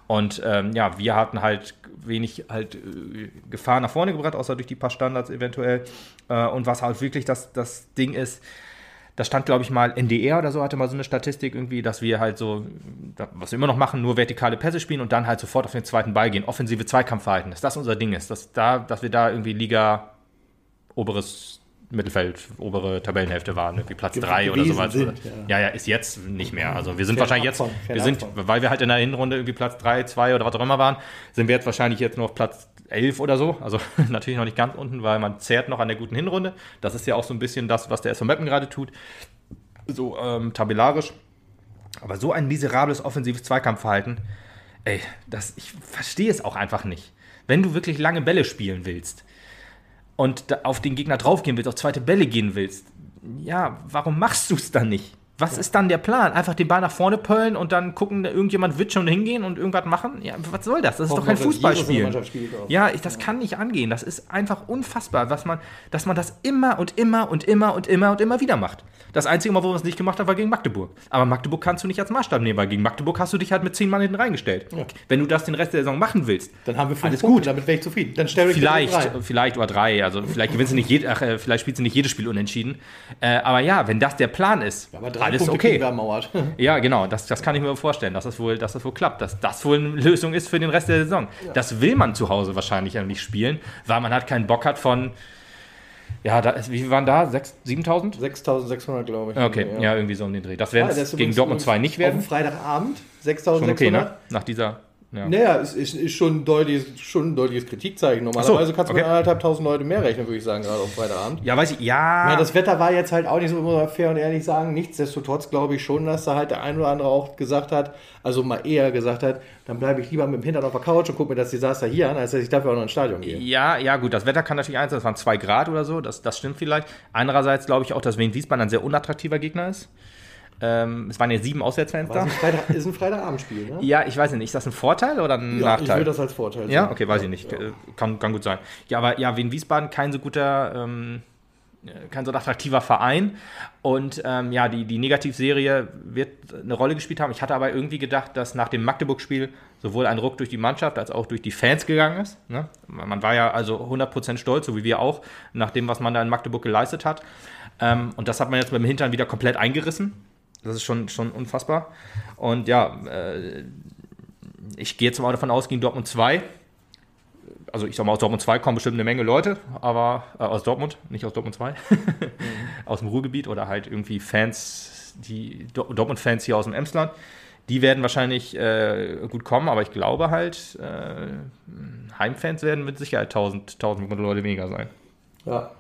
Und ähm, ja, wir hatten halt wenig halt äh, Gefahr nach vorne gebracht, außer durch die paar Standards eventuell. Äh, und was halt wirklich das, das Ding ist, da stand, glaube ich, mal NDR oder so, hatte mal so eine Statistik irgendwie, dass wir halt so, was wir immer noch machen, nur vertikale Pässe spielen und dann halt sofort auf den zweiten Ball gehen, offensive Zweikampfverhalten, dass das unser Ding ist, dass, da, dass wir da irgendwie Liga oberes Mittelfeld, obere Tabellenhälfte waren, irgendwie Platz 3 oder sowas. Sind, ja. ja. ja, ist jetzt nicht mehr. Also wir sind wahrscheinlich jetzt, wir sind, weil wir halt in der Hinrunde irgendwie Platz 3, 2 oder was auch immer waren, sind wir jetzt wahrscheinlich jetzt nur auf Platz 11 oder so. Also natürlich noch nicht ganz unten, weil man zehrt noch an der guten Hinrunde. Das ist ja auch so ein bisschen das, was der SV Meppen gerade tut. So ähm, tabellarisch. Aber so ein miserables offensives Zweikampfverhalten, ey, das, ich verstehe es auch einfach nicht. Wenn du wirklich lange Bälle spielen willst und auf den Gegner draufgehen willst, auf zweite Bälle gehen willst, ja, warum machst du es dann nicht? Was ja. ist dann der Plan? Einfach den Ball nach vorne pöllen und dann gucken, irgendjemand wird schon hingehen und irgendwas machen? Ja, was soll das? Das ist doch kein Fußballspiel. Ja, ich, das kann nicht angehen. Das ist einfach unfassbar, was man, dass man das immer und immer und immer und immer und immer wieder macht. Das einzige Mal, wo man es nicht gemacht hat, war gegen Magdeburg. Aber Magdeburg kannst du nicht als Maßstab nehmen, weil gegen Magdeburg hast du dich halt mit zehn Mann hinten reingestellt. Ja. Wenn du das den Rest der Saison machen willst, dann haben wir fünf alles Punkte, gut. Damit wäre ich zufrieden. Dann stell vielleicht, vielleicht oder drei. Also vielleicht gewinnst du nicht jed, ach, äh, vielleicht spielst du nicht jedes Spiel unentschieden. Äh, aber ja, wenn das der Plan ist, ja, alles Punkte okay. ja, genau. Das, das kann ich mir vorstellen, dass das wohl, dass das wohl klappt, dass das wohl eine Lösung ist für den Rest der Saison. Ja. Das will man zu Hause wahrscheinlich nicht spielen, weil man halt keinen Bock hat von ja, da, wie waren da? 7.000? 6.600, glaube ich. Okay, ja. ja. irgendwie so um den Dreh. Das werden ah, gegen Dortmund 2 nicht werden. Freitagabend 6.600. okay, ne? Nach dieser ja. Naja, es ist, ist, schon, ein deutliches, schon ein deutliches Kritikzeichen. Normalerweise so, kannst du okay. mit anderthalbtausend Leute mehr rechnen, würde ich sagen, gerade auf Freitagabend. Ja, weiß ich, ja. Meine, das Wetter war jetzt halt auch nicht so, muss man fair und ehrlich sagen. Nichtsdestotrotz glaube ich schon, dass da halt der ein oder andere auch gesagt hat, also mal eher gesagt hat, dann bleibe ich lieber mit dem Hintern auf der Couch und gucke mir das Desaster hier an, als dass ich dafür auch noch ins Stadion gehe. Ja, ja, gut, das Wetter kann natürlich eins sein, das waren zwei Grad oder so, das, das stimmt vielleicht. Andererseits glaube ich auch, dass Wien Wiesbaden ein sehr unattraktiver Gegner ist. Ähm, es waren ja sieben Auswärtsfans da. Freitag, ist ein Freitagabendspiel, ne? Ja, ich weiß nicht. Ist das ein Vorteil oder ein ja, Nachteil? Ich würde das als Vorteil sehen. Ja, okay, weiß ich nicht. Ja. Kann, kann gut sein. Ja, aber ja, Wien Wiesbaden kein so guter, ähm, kein so attraktiver Verein. Und ähm, ja, die, die Negativserie wird eine Rolle gespielt haben. Ich hatte aber irgendwie gedacht, dass nach dem Magdeburg-Spiel sowohl ein Ruck durch die Mannschaft als auch durch die Fans gegangen ist. Ne? Man war ja also 100% stolz, so wie wir auch, nach dem, was man da in Magdeburg geleistet hat. Ähm, und das hat man jetzt beim Hintern wieder komplett eingerissen. Das ist schon, schon unfassbar. Und ja, äh, ich gehe jetzt mal davon aus, gegen Dortmund 2 also ich sag mal, aus Dortmund 2 kommen bestimmt eine Menge Leute, aber äh, aus Dortmund, nicht aus Dortmund 2, mhm. aus dem Ruhrgebiet oder halt irgendwie Fans, die Dortmund-Fans hier aus dem Emsland. Die werden wahrscheinlich äh, gut kommen, aber ich glaube halt, äh, Heimfans werden mit Sicherheit 1000, 1500 Leute weniger sein. Ja.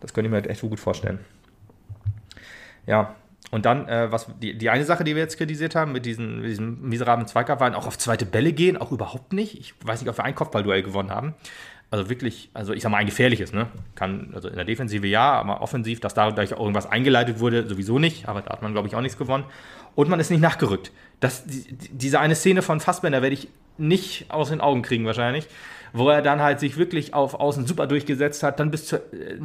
Das könnte ich mir halt echt gut vorstellen. Ja, und dann, äh, was die, die eine Sache, die wir jetzt kritisiert haben, mit, diesen, mit diesem miserablen Zweikampf, waren auch auf zweite Bälle gehen, auch überhaupt nicht. Ich weiß nicht, ob wir ein Kopfballduell gewonnen haben. Also wirklich, also ich sag mal, ein gefährliches, ne? Kann, also in der Defensive ja, aber offensiv, dass dadurch auch irgendwas eingeleitet wurde, sowieso nicht. Aber da hat man, glaube ich, auch nichts gewonnen. Und man ist nicht nachgerückt. Das, die, diese eine Szene von Fassbender werde ich nicht aus den Augen kriegen, wahrscheinlich wo er dann halt sich wirklich auf Außen super durchgesetzt hat, dann bis zur, äh,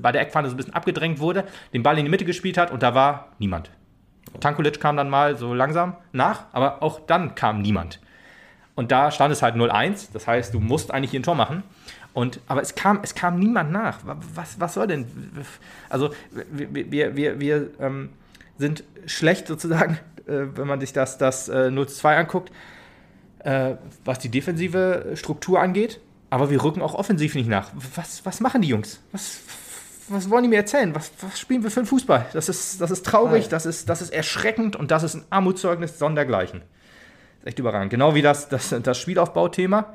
bei der Eckfahne so ein bisschen abgedrängt wurde, den Ball in die Mitte gespielt hat und da war niemand. Tankulic kam dann mal so langsam nach, aber auch dann kam niemand. Und da stand es halt 0-1, das heißt, du musst eigentlich hier ein Tor machen. Und, aber es kam, es kam niemand nach. Was, was soll denn? Also, wir, wir, wir, wir ähm, sind schlecht sozusagen, wenn man sich das, das äh, 0-2 anguckt äh, was die defensive Struktur angeht, aber wir rücken auch offensiv nicht nach. Was, was machen die Jungs? Was, was wollen die mir erzählen? Was, was spielen wir für einen Fußball? Das ist, das ist traurig, das ist, das ist erschreckend und das ist ein Armutszeugnis sondergleichen. Das ist echt überragend. Genau wie das, das, das Spielaufbauthema.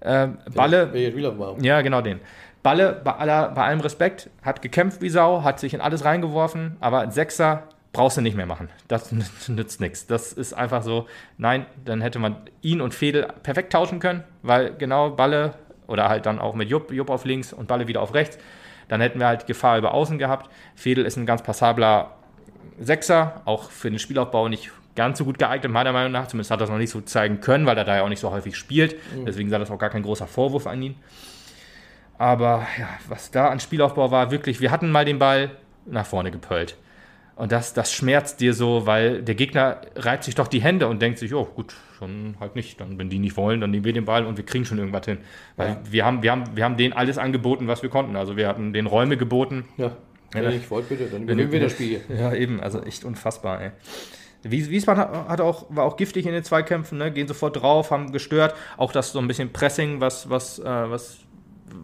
Äh, Balle. Ja, ja, genau den. Balle, bei, aller, bei allem Respekt, hat gekämpft wie Sau, hat sich in alles reingeworfen, aber ein Sechser brauchst du nicht mehr machen. Das nützt nichts. Das ist einfach so, nein, dann hätte man ihn und Fedel perfekt tauschen können, weil genau Balle oder halt dann auch mit Jupp, Jupp auf links und Balle wieder auf rechts, dann hätten wir halt Gefahr über Außen gehabt. Fedel ist ein ganz passabler Sechser, auch für den Spielaufbau nicht ganz so gut geeignet, meiner Meinung nach. Zumindest hat er das noch nicht so zeigen können, weil er da ja auch nicht so häufig spielt. Mhm. Deswegen sei das auch gar kein großer Vorwurf an ihn. Aber ja, was da an Spielaufbau war, wirklich, wir hatten mal den Ball nach vorne gepölt. Und das, das schmerzt dir so, weil der Gegner reibt sich doch die Hände und denkt sich, oh gut, schon halt nicht. Dann, wenn die nicht wollen, dann nehmen wir den Ball und wir kriegen schon irgendwas hin. Weil ja. wir, haben, wir, haben, wir haben denen alles angeboten, was wir konnten. Also wir hatten den Räume geboten. Ja, wenn ja, ich wollte bitte, dann gewinnen wir das Spiel. Ja, eben, also echt unfassbar, ey. Wiesbaden hat auch, war auch giftig in den Zweikämpfen, ne? gehen sofort drauf, haben gestört. Auch das so ein bisschen Pressing, was, was, äh, was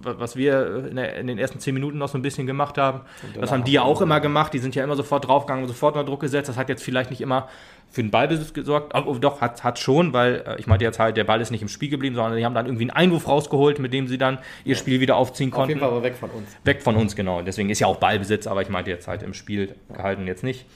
was wir in, der, in, den ersten zehn Minuten noch so ein bisschen gemacht haben. Das haben die ja auch immer gemacht. Die sind ja immer sofort draufgegangen, sofort unter Druck gesetzt. Das hat jetzt vielleicht nicht immer für den Ballbesitz gesorgt. Oh, doch, hat, hat schon, weil äh, ich meinte jetzt halt, der Ball ist nicht im Spiel geblieben, sondern die haben dann irgendwie einen Einwurf rausgeholt, mit dem sie dann ihr Spiel wieder aufziehen konnten. Auf jeden Fall aber weg von uns. Weg von uns, genau. Deswegen ist ja auch Ballbesitz, aber ich meinte jetzt halt im Spiel gehalten jetzt nicht.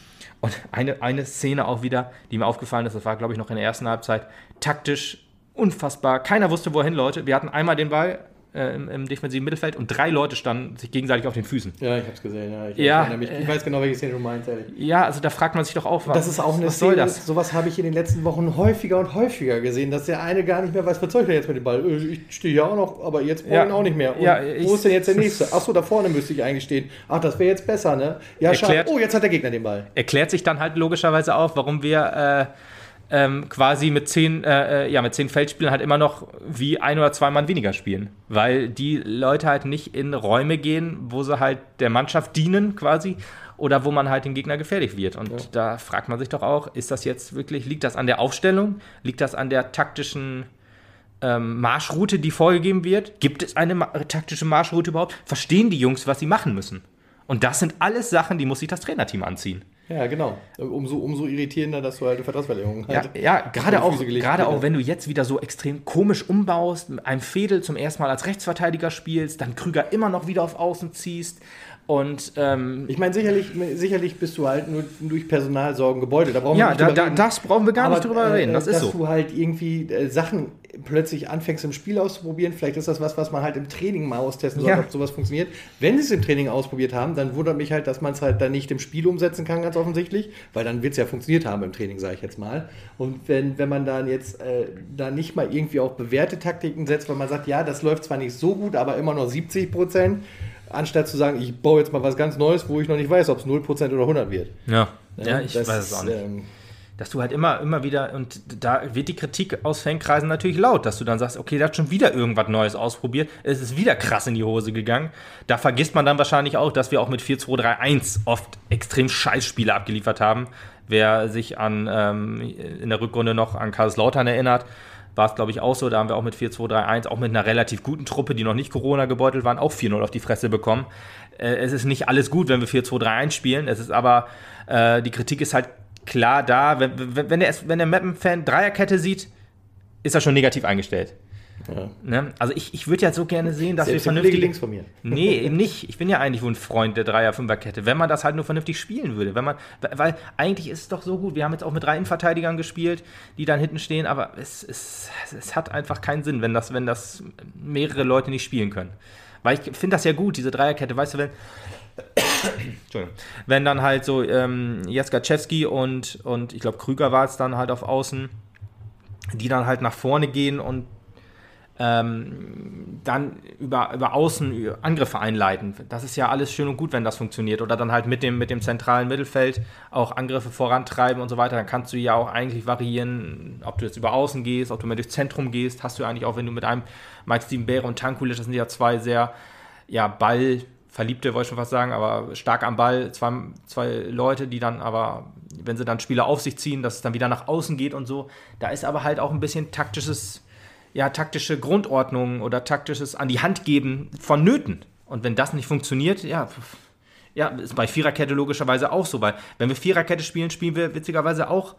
Und eine, eine Szene auch wieder, die mir aufgefallen ist, das war glaube ich noch in der ersten Halbzeit, taktisch unfassbar. Keiner wusste, wohin, Leute. Wir hatten einmal den Ball, äh, im, im, defensiven Mittelfeld und drei Leute standen sich gegenseitig auf den Füßen. Ja, ich habe es gesehen. Ja, ich, ja, mich, ich weiß genau, welche Szene du meinst, ehrlich. Ja, also da fragt man sich doch auch, was, das ist auch eine was Szene, soll das? Sowas habe ich in den letzten Wochen häufiger und häufiger gesehen, dass der eine gar nicht mehr weiß, was soll ich denn jetzt mit dem Ball? Äh, ich stehe hier auch noch, aber jetzt brauche ich ihn auch nicht mehr. Und ja, ich, wo ist denn jetzt der nächste? Achso, da vorne müsste ich eigentlich stehen. Ach, das wäre jetzt besser, ne? Ja, erklärt, schade. Oh, jetzt hat der Gegner den Ball. Erklärt sich dann halt logischerweise auch, warum wir. Äh, ähm, quasi mit zehn, äh, äh, ja, mit zehn Feldspielern halt immer noch wie ein oder zwei Mann weniger spielen. Weil die Leute halt nicht in Räume gehen, wo sie halt der Mannschaft dienen quasi oder wo man halt den Gegner gefährlich wird. Und ja. da fragt man sich doch auch, ist das jetzt wirklich, liegt das an der Aufstellung? Liegt das an der taktischen ähm, Marschroute, die vorgegeben wird? Gibt es eine ma taktische Marschroute überhaupt? Verstehen die Jungs, was sie machen müssen? Und das sind alles Sachen, die muss sich das Trainerteam anziehen. Ja, genau. Umso, umso irritierender, dass du halt eine Vertragsverlängerung hast. Ja, ja gerade auch, gerade auch, wenn du jetzt wieder so extrem komisch umbaust, einem Fädel zum ersten Mal als Rechtsverteidiger spielst, dann Krüger immer noch wieder auf Außen ziehst. Und ähm, ich meine, sicherlich, sicherlich bist du halt nur durch Personalsorgen gebeutelt. Da brauchen ja, wir nicht da, da, das brauchen wir gar Aber, nicht drüber äh, reden. Das ist dass so. Dass du halt irgendwie äh, Sachen plötzlich anfängst im Spiel auszuprobieren. Vielleicht ist das was, was man halt im Training mal austesten soll, ja. ob sowas funktioniert. Wenn sie es im Training ausprobiert haben, dann wundert mich halt, dass man es halt dann nicht im Spiel umsetzen kann, ganz offensichtlich, weil dann wird es ja funktioniert haben im Training, sage ich jetzt mal. Und wenn, wenn man dann jetzt äh, da nicht mal irgendwie auch bewährte Taktiken setzt, weil man sagt, ja, das läuft zwar nicht so gut, aber immer nur 70 Prozent, anstatt zu sagen, ich baue jetzt mal was ganz Neues, wo ich noch nicht weiß, ob es 0% oder 100 wird. Ja, ja, ja ich das, weiß es auch nicht. Ähm, dass du halt immer, immer wieder, und da wird die Kritik aus Fankreisen natürlich laut, dass du dann sagst, okay, der hat schon wieder irgendwas Neues ausprobiert, es ist wieder krass in die Hose gegangen. Da vergisst man dann wahrscheinlich auch, dass wir auch mit 4-2-3-1 oft extrem Scheißspiele abgeliefert haben. Wer sich an ähm, in der Rückrunde noch an Karlslautern erinnert, war es, glaube ich, auch so. Da haben wir auch mit 4-2-3-1, auch mit einer relativ guten Truppe, die noch nicht Corona gebeutelt waren, auch 4-0 auf die Fresse bekommen. Äh, es ist nicht alles gut, wenn wir 4-2-3-1 spielen. Es ist aber, äh, die Kritik ist halt klar da. Wenn, wenn, der, wenn der Mappen-Fan Dreierkette sieht, ist er schon negativ eingestellt. Ja. Ne? Also ich, ich würde ja so gerne sehen, dass Selbst wir vernünftig. links von mir. Nee, eben nicht. Ich bin ja eigentlich wohl ein Freund der Dreier-Fünfer-Kette. Wenn man das halt nur vernünftig spielen würde. Wenn man, weil eigentlich ist es doch so gut. Wir haben jetzt auch mit drei Innenverteidigern gespielt, die dann hinten stehen, aber es, es, es hat einfach keinen Sinn, wenn das, wenn das mehrere Leute nicht spielen können. Weil ich finde das ja gut, diese Dreierkette. Weißt du, wenn. Wenn dann halt so ähm, Jaskaczewski und, und ich glaube Krüger war es dann halt auf Außen, die dann halt nach vorne gehen und ähm, dann über, über Außen Angriffe einleiten. Das ist ja alles schön und gut, wenn das funktioniert. Oder dann halt mit dem, mit dem zentralen Mittelfeld auch Angriffe vorantreiben und so weiter. Dann kannst du ja auch eigentlich variieren, ob du jetzt über Außen gehst, ob du mehr durchs Zentrum gehst. Hast du eigentlich auch, wenn du mit einem Mike Steven Bäre und Tankulic, das sind ja zwei sehr ja, Ball Verliebte, wollte ich schon fast sagen, aber stark am Ball, zwei, zwei Leute, die dann aber, wenn sie dann Spieler auf sich ziehen, dass es dann wieder nach außen geht und so. Da ist aber halt auch ein bisschen taktisches ja, taktische Grundordnung oder taktisches an die Hand geben vonnöten. Und wenn das nicht funktioniert, ja, ja, ist bei Viererkette logischerweise auch so, weil wenn wir Viererkette spielen, spielen wir witzigerweise auch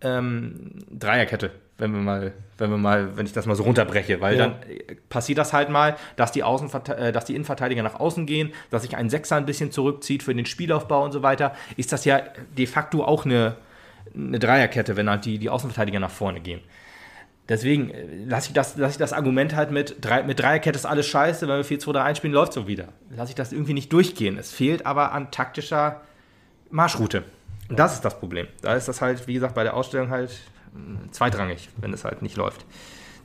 ähm, Dreierkette, wenn wir mal, wenn wir mal, wenn ich das mal so runterbreche, weil ja. dann äh, passiert das halt mal, dass die, Außen, äh, dass die Innenverteidiger nach außen gehen, dass sich ein Sechser ein bisschen zurückzieht für den Spielaufbau und so weiter, ist das ja de facto auch eine, eine Dreierkette, wenn halt die, die Außenverteidiger nach vorne gehen. Deswegen äh, lasse ich, das, lass ich das Argument halt mit, drei, mit Dreierkette ist alles scheiße, wenn wir 4-2-3 spielen, läuft so wieder. Lasse ich das irgendwie nicht durchgehen. Es fehlt aber an taktischer Marschroute. Das ist das Problem. Da ist das halt, wie gesagt, bei der Ausstellung halt hm, zweitrangig, wenn es halt nicht läuft.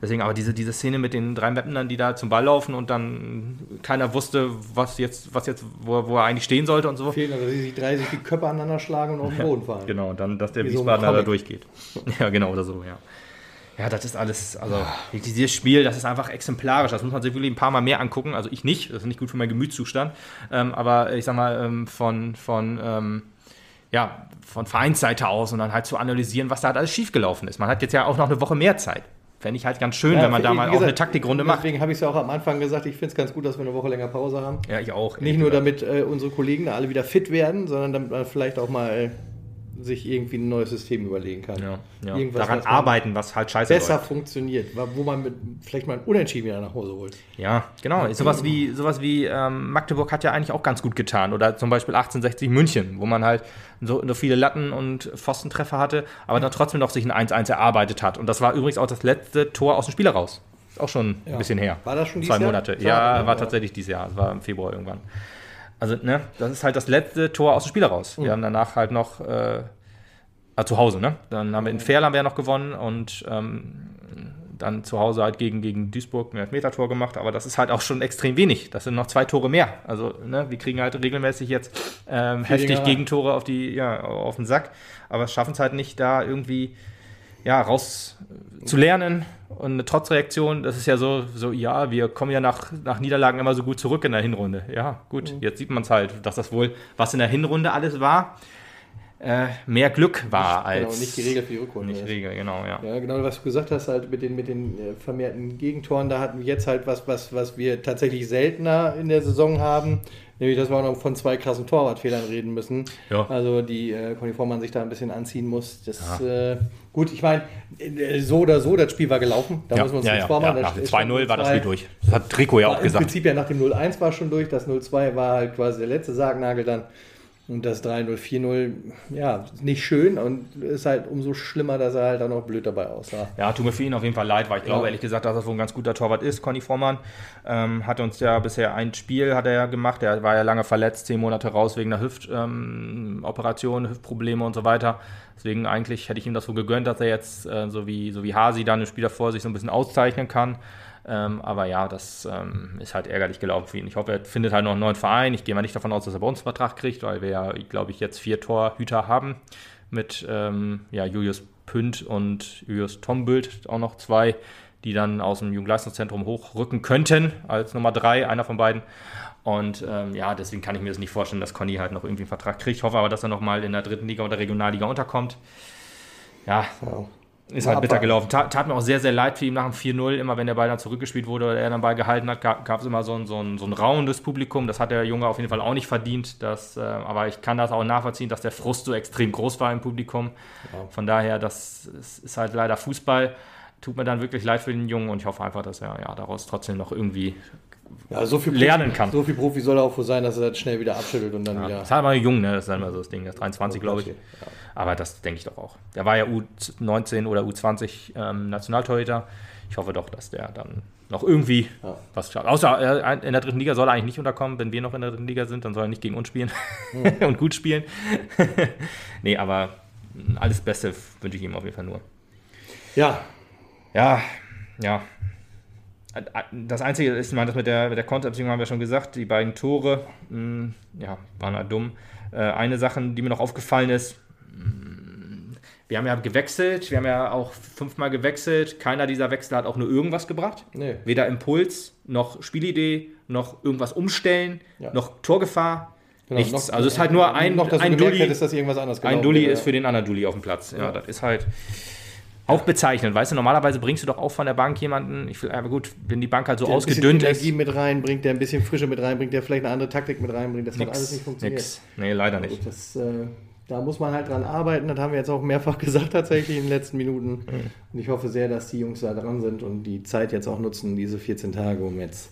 Deswegen aber diese, diese Szene mit den drei Mappendern, die da zum Ball laufen und dann keiner wusste, was jetzt, was jetzt, wo, wo er eigentlich stehen sollte und so. Fehlt also, dass die drei sich die Köpfe aneinander schlagen und auf den Boden fallen. Genau, und dann, dass der Wiesbadener so da durchgeht. Ja, genau, oder so, ja. Ja, das ist alles, also dieses Spiel, das ist einfach exemplarisch. Das muss man sich wirklich ein paar Mal mehr angucken. Also ich nicht, das ist nicht gut für meinen Gemütszustand. Ähm, aber ich sag mal, ähm, von, von, ähm, ja, von Vereinsseite aus und dann halt zu analysieren, was da halt alles schiefgelaufen ist. Man hat jetzt ja auch noch eine Woche mehr Zeit. Fände ich halt ganz schön, ja, wenn man da mal gesagt, auch eine Taktikrunde macht. Deswegen habe ich es ja auch am Anfang gesagt, ich finde es ganz gut, dass wir eine Woche länger Pause haben. Ja, ich auch. Nicht nur damit äh, unsere Kollegen da alle wieder fit werden, sondern damit man vielleicht auch mal sich irgendwie ein neues System überlegen kann. Ja, ja. Irgendwas, Daran was arbeiten, was halt scheiße besser läuft. funktioniert, wo man mit, vielleicht mal ein Unentschieden wieder nach Hause holt. Ja, genau. Sowas wie, sowas wie ähm, Magdeburg hat ja eigentlich auch ganz gut getan. Oder zum Beispiel 1860 München, wo man halt so, so viele Latten und Pfostentreffer hatte, aber dann trotzdem noch sich ein 1-1 erarbeitet hat. Und das war übrigens auch das letzte Tor aus dem Spiel heraus. Ist auch schon ein bisschen her. War das schon dieses Zwei Monate. Jahr? Ja, war tatsächlich dieses Jahr. Das war im Februar irgendwann. Also, ne, das ist halt das letzte Tor aus dem Spiel heraus. Wir mhm. haben danach halt noch äh, Ah, zu Hause, ne? Dann haben wir in Ferl haben wir ja noch gewonnen und ähm, dann zu Hause halt gegen, gegen Duisburg ein Elfmeter-Tor gemacht, aber das ist halt auch schon extrem wenig. Das sind noch zwei Tore mehr. Also, ne, wir kriegen halt regelmäßig jetzt ähm, heftig Gegentore auf, die, ja, auf den Sack, aber es schaffen es halt nicht, da irgendwie ja, raus zu lernen und eine Trotzreaktion, das ist ja so, so ja, wir kommen ja nach, nach Niederlagen immer so gut zurück in der Hinrunde. Ja, gut, mhm. jetzt sieht man es halt, dass das wohl, was in der Hinrunde alles war, äh, mehr Glück war nicht, genau, als. Genau, nicht die Regel für die Rückrunde. Nicht Regel, genau, ja. Ja, genau, was du gesagt hast, halt mit den, mit den äh, vermehrten Gegentoren, da hatten wir jetzt halt was, was, was wir tatsächlich seltener in der Saison haben. Nämlich, dass wir auch noch von zwei krassen Torwartfehlern reden müssen. Ja. Also, die äh, Conny Vormann sich da ein bisschen anziehen muss. Das, ja. äh, gut, ich meine, äh, so oder so, das Spiel war gelaufen. Da ja. müssen wir uns ja, nicht vormachen. Ja, nach 2-0 war das Spiel durch. Das hat Trikot ja auch gesagt. Im Prinzip ja nach dem 0-1 war schon durch. Das 0-2 war halt quasi der letzte Sargnagel dann. Und das 3-0, 4-0, ja, nicht schön und ist halt umso schlimmer, dass er halt auch noch blöd dabei aussah. Ja, tut mir für ihn auf jeden Fall leid, weil ich glaube ehrlich gesagt, dass er wohl ein ganz guter Torwart ist, Conny Vormann. Ähm, hat uns ja bisher ein Spiel hat er ja gemacht, er war ja lange verletzt, zehn Monate raus wegen einer Hüftoperation, ähm, Hüftprobleme und so weiter. Deswegen eigentlich hätte ich ihm das so gegönnt, dass er jetzt, äh, so, wie, so wie Hasi dann im Spiel davor sich so ein bisschen auszeichnen kann. Ähm, aber ja, das ähm, ist halt ärgerlich gelaufen für ihn. Ich hoffe, er findet halt noch einen neuen Verein. Ich gehe mal nicht davon aus, dass er bei uns einen Vertrag kriegt, weil wir ja, glaube ich, jetzt vier Torhüter haben mit ähm, ja, Julius Pünd und Julius Tombült, auch noch zwei, die dann aus dem Jugendleistungszentrum hochrücken könnten als Nummer drei, einer von beiden. Und ähm, ja, deswegen kann ich mir das nicht vorstellen, dass Conny halt noch irgendwie einen Vertrag kriegt. Ich hoffe aber, dass er nochmal in der dritten Liga oder Regionalliga unterkommt. Ja, wow ist halt bitter gelaufen. Tat, tat, mir auch sehr, sehr leid für ihn nach dem 4-0. Immer wenn der Ball dann zurückgespielt wurde oder er dann Ball gehalten hat, gab es immer so ein, so, ein, so ein rauendes Publikum. Das hat der Junge auf jeden Fall auch nicht verdient. Das, äh, aber ich kann das auch nachvollziehen, dass der Frust so extrem groß war im Publikum. Ja. Von daher, das ist halt leider Fußball. Tut mir dann wirklich leid für den Jungen und ich hoffe einfach, dass er ja, daraus trotzdem noch irgendwie ja, so viel lernen Profi, kann. So viel Profi soll er auch wohl sein, dass er das schnell wieder abschüttelt und dann ja, wieder. Das ist halt mal jung, ne? Das ist halt immer so das Ding. Das ist 23, glaube ich. Ja. Aber das denke ich doch auch. Der war ja U19 oder U20 ähm, Nationaltorhüter. Ich hoffe doch, dass der dann noch irgendwie ja. was schafft. Außer äh, in der dritten Liga soll er eigentlich nicht unterkommen. Wenn wir noch in der dritten Liga sind, dann soll er nicht gegen uns spielen mhm. und gut spielen. nee, aber alles Beste wünsche ich ihm auf jeden Fall nur. Ja. Ja, ja. Das Einzige ist, ich meine, das mit der, mit der Konterbeziehung haben wir schon gesagt, die beiden Tore, mh, hm, ja, waren halt dumm. Äh, eine Sache, die mir noch aufgefallen ist, wir haben ja gewechselt, wir haben ja auch fünfmal gewechselt. Keiner dieser Wechsel hat auch nur irgendwas gebracht. Nee. Weder Impuls, noch Spielidee, noch irgendwas umstellen, ja. noch Torgefahr. Genau, nichts. Noch, also es ist halt nur ein, noch, dass ein Dulli. Hättest, dass irgendwas anderes ein Dulli ist für den anderen Dulli auf dem Platz. Ja, ja, das ist halt auch bezeichnend. Weißt du, normalerweise bringst du doch auch von der Bank jemanden, ich will, aber gut, wenn die Bank halt so der ausgedünnt ein Energie mit rein, bringt der ein bisschen Frische mit rein, bringt der vielleicht eine andere Taktik mit rein, bringt das nix, hat alles nicht funktioniert. Nix. Nee, leider nicht. Also das, äh, da muss man halt dran arbeiten. Das haben wir jetzt auch mehrfach gesagt tatsächlich in den letzten Minuten. Mhm. Und ich hoffe sehr, dass die Jungs da dran sind und die Zeit jetzt auch nutzen, diese 14 Tage, um jetzt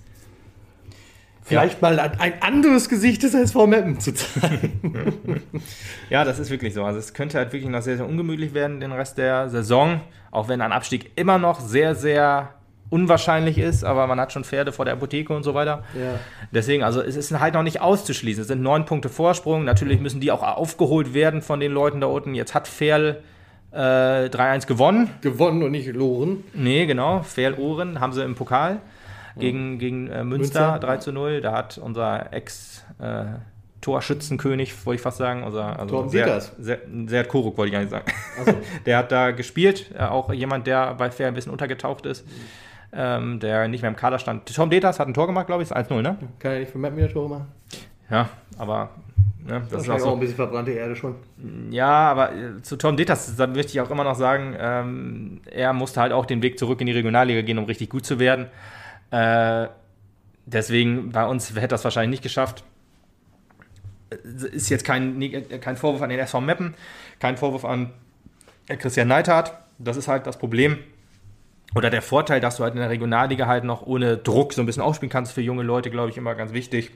vielleicht ja. mal ein anderes Gesicht des SV Meppen zu zeigen. ja, das ist wirklich so. Also es könnte halt wirklich noch sehr, sehr ungemütlich werden den Rest der Saison, auch wenn ein Abstieg immer noch sehr, sehr unwahrscheinlich ist, aber man hat schon Pferde vor der Apotheke und so weiter. Ja. Deswegen, also es ist halt noch nicht auszuschließen. Es sind neun Punkte Vorsprung. Natürlich müssen die auch aufgeholt werden von den Leuten da unten. Jetzt hat Ferl äh, 3-1 gewonnen. Gewonnen und nicht Loren. Nee, genau. Ferl Ohren haben sie im Pokal gegen, gegen äh, Münster, Münster 3 zu 0. Da hat unser Ex- äh, Torschützenkönig, wollte ich fast sagen. Also, also Torben sehr, sehr, sehr Koruk, wollte ich eigentlich sagen. So. der hat da gespielt. Äh, auch jemand, der bei Fair ein bisschen untergetaucht ist. Mhm ähm, der nicht mehr im Kader stand. Tom Detas hat ein Tor gemacht, glaube ich, 1-0, ne? Kann er nicht für Matt wieder Tore machen? Ja, aber Ne, das, ist auch, so. auch ein bisschen verbrannte Erde schon. Ja, aber äh, zu Tom Detas da möchte ich auch immer noch sagen, ähm, er musste halt auch den Weg zurück in die Regionalliga gehen, um richtig gut zu werden. Äh, deswegen bei uns hätte das wahrscheinlich nicht geschafft. Ist jetzt kein, kein Vorwurf an den SV Meppen, kein Vorwurf an Christian Neithardt. Das ist halt das Problem oder der Vorteil, dass du halt in der Regionalliga halt noch ohne Druck so ein bisschen aufspielen kannst für junge Leute, glaube ich, immer ganz wichtig.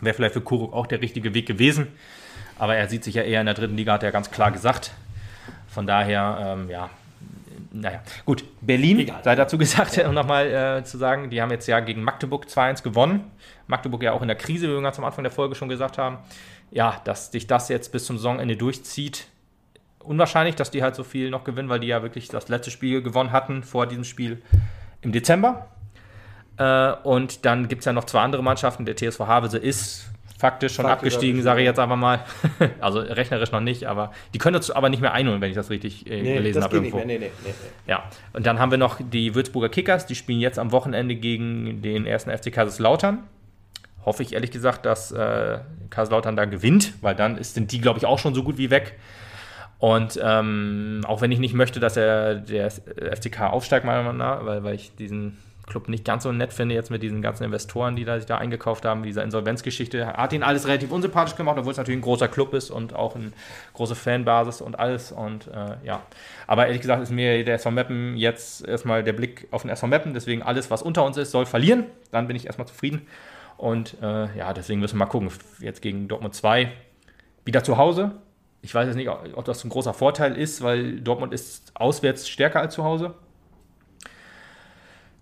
Wäre vielleicht für Kuruk auch der richtige Weg gewesen. Aber er sieht sich ja eher in der dritten Liga, hat er ganz klar gesagt. Von daher, ähm, ja, naja, gut. Berlin, Egal. sei dazu gesagt, um nochmal äh, zu sagen, die haben jetzt ja gegen Magdeburg 2-1 gewonnen. Magdeburg ja auch in der Krise, wie wir ganz am Anfang der Folge schon gesagt haben. Ja, dass sich das jetzt bis zum Saisonende durchzieht, unwahrscheinlich, dass die halt so viel noch gewinnen, weil die ja wirklich das letzte Spiel gewonnen hatten vor diesem Spiel im Dezember. Äh, und dann gibt es ja noch zwei andere Mannschaften. Der TSV Havelse ist faktisch schon faktisch abgestiegen, sage ich jetzt einfach mal. also rechnerisch noch nicht, aber die können das aber nicht mehr einholen, wenn ich das richtig äh, nee, gelesen habe irgendwo. Nee, nee, nee, ja, und dann haben wir noch die Würzburger Kickers, die spielen jetzt am Wochenende gegen den ersten FC Kaiserslautern. Hoffe ich ehrlich gesagt, dass äh, Kaiserslautern da gewinnt, weil dann ist, sind die, glaube ich, auch schon so gut wie weg. Und ähm, auch wenn ich nicht möchte, dass er der FCK aufsteigt, meiner Meinung nach, weil, weil ich diesen Club nicht ganz so nett finde, jetzt mit diesen ganzen Investoren, die da, sich da eingekauft haben, dieser Insolvenzgeschichte, hat ihn alles relativ unsympathisch gemacht, obwohl es natürlich ein großer Club ist und auch eine große Fanbasis und alles. Und äh, ja, aber ehrlich gesagt ist mir der SV Meppen jetzt erstmal der Blick auf den SV Meppen, deswegen alles, was unter uns ist, soll verlieren. Dann bin ich erstmal zufrieden. Und äh, ja, deswegen müssen wir mal gucken. Jetzt gegen Dortmund 2 wieder zu Hause ich weiß jetzt nicht, ob das ein großer Vorteil ist, weil Dortmund ist auswärts stärker als zu Hause.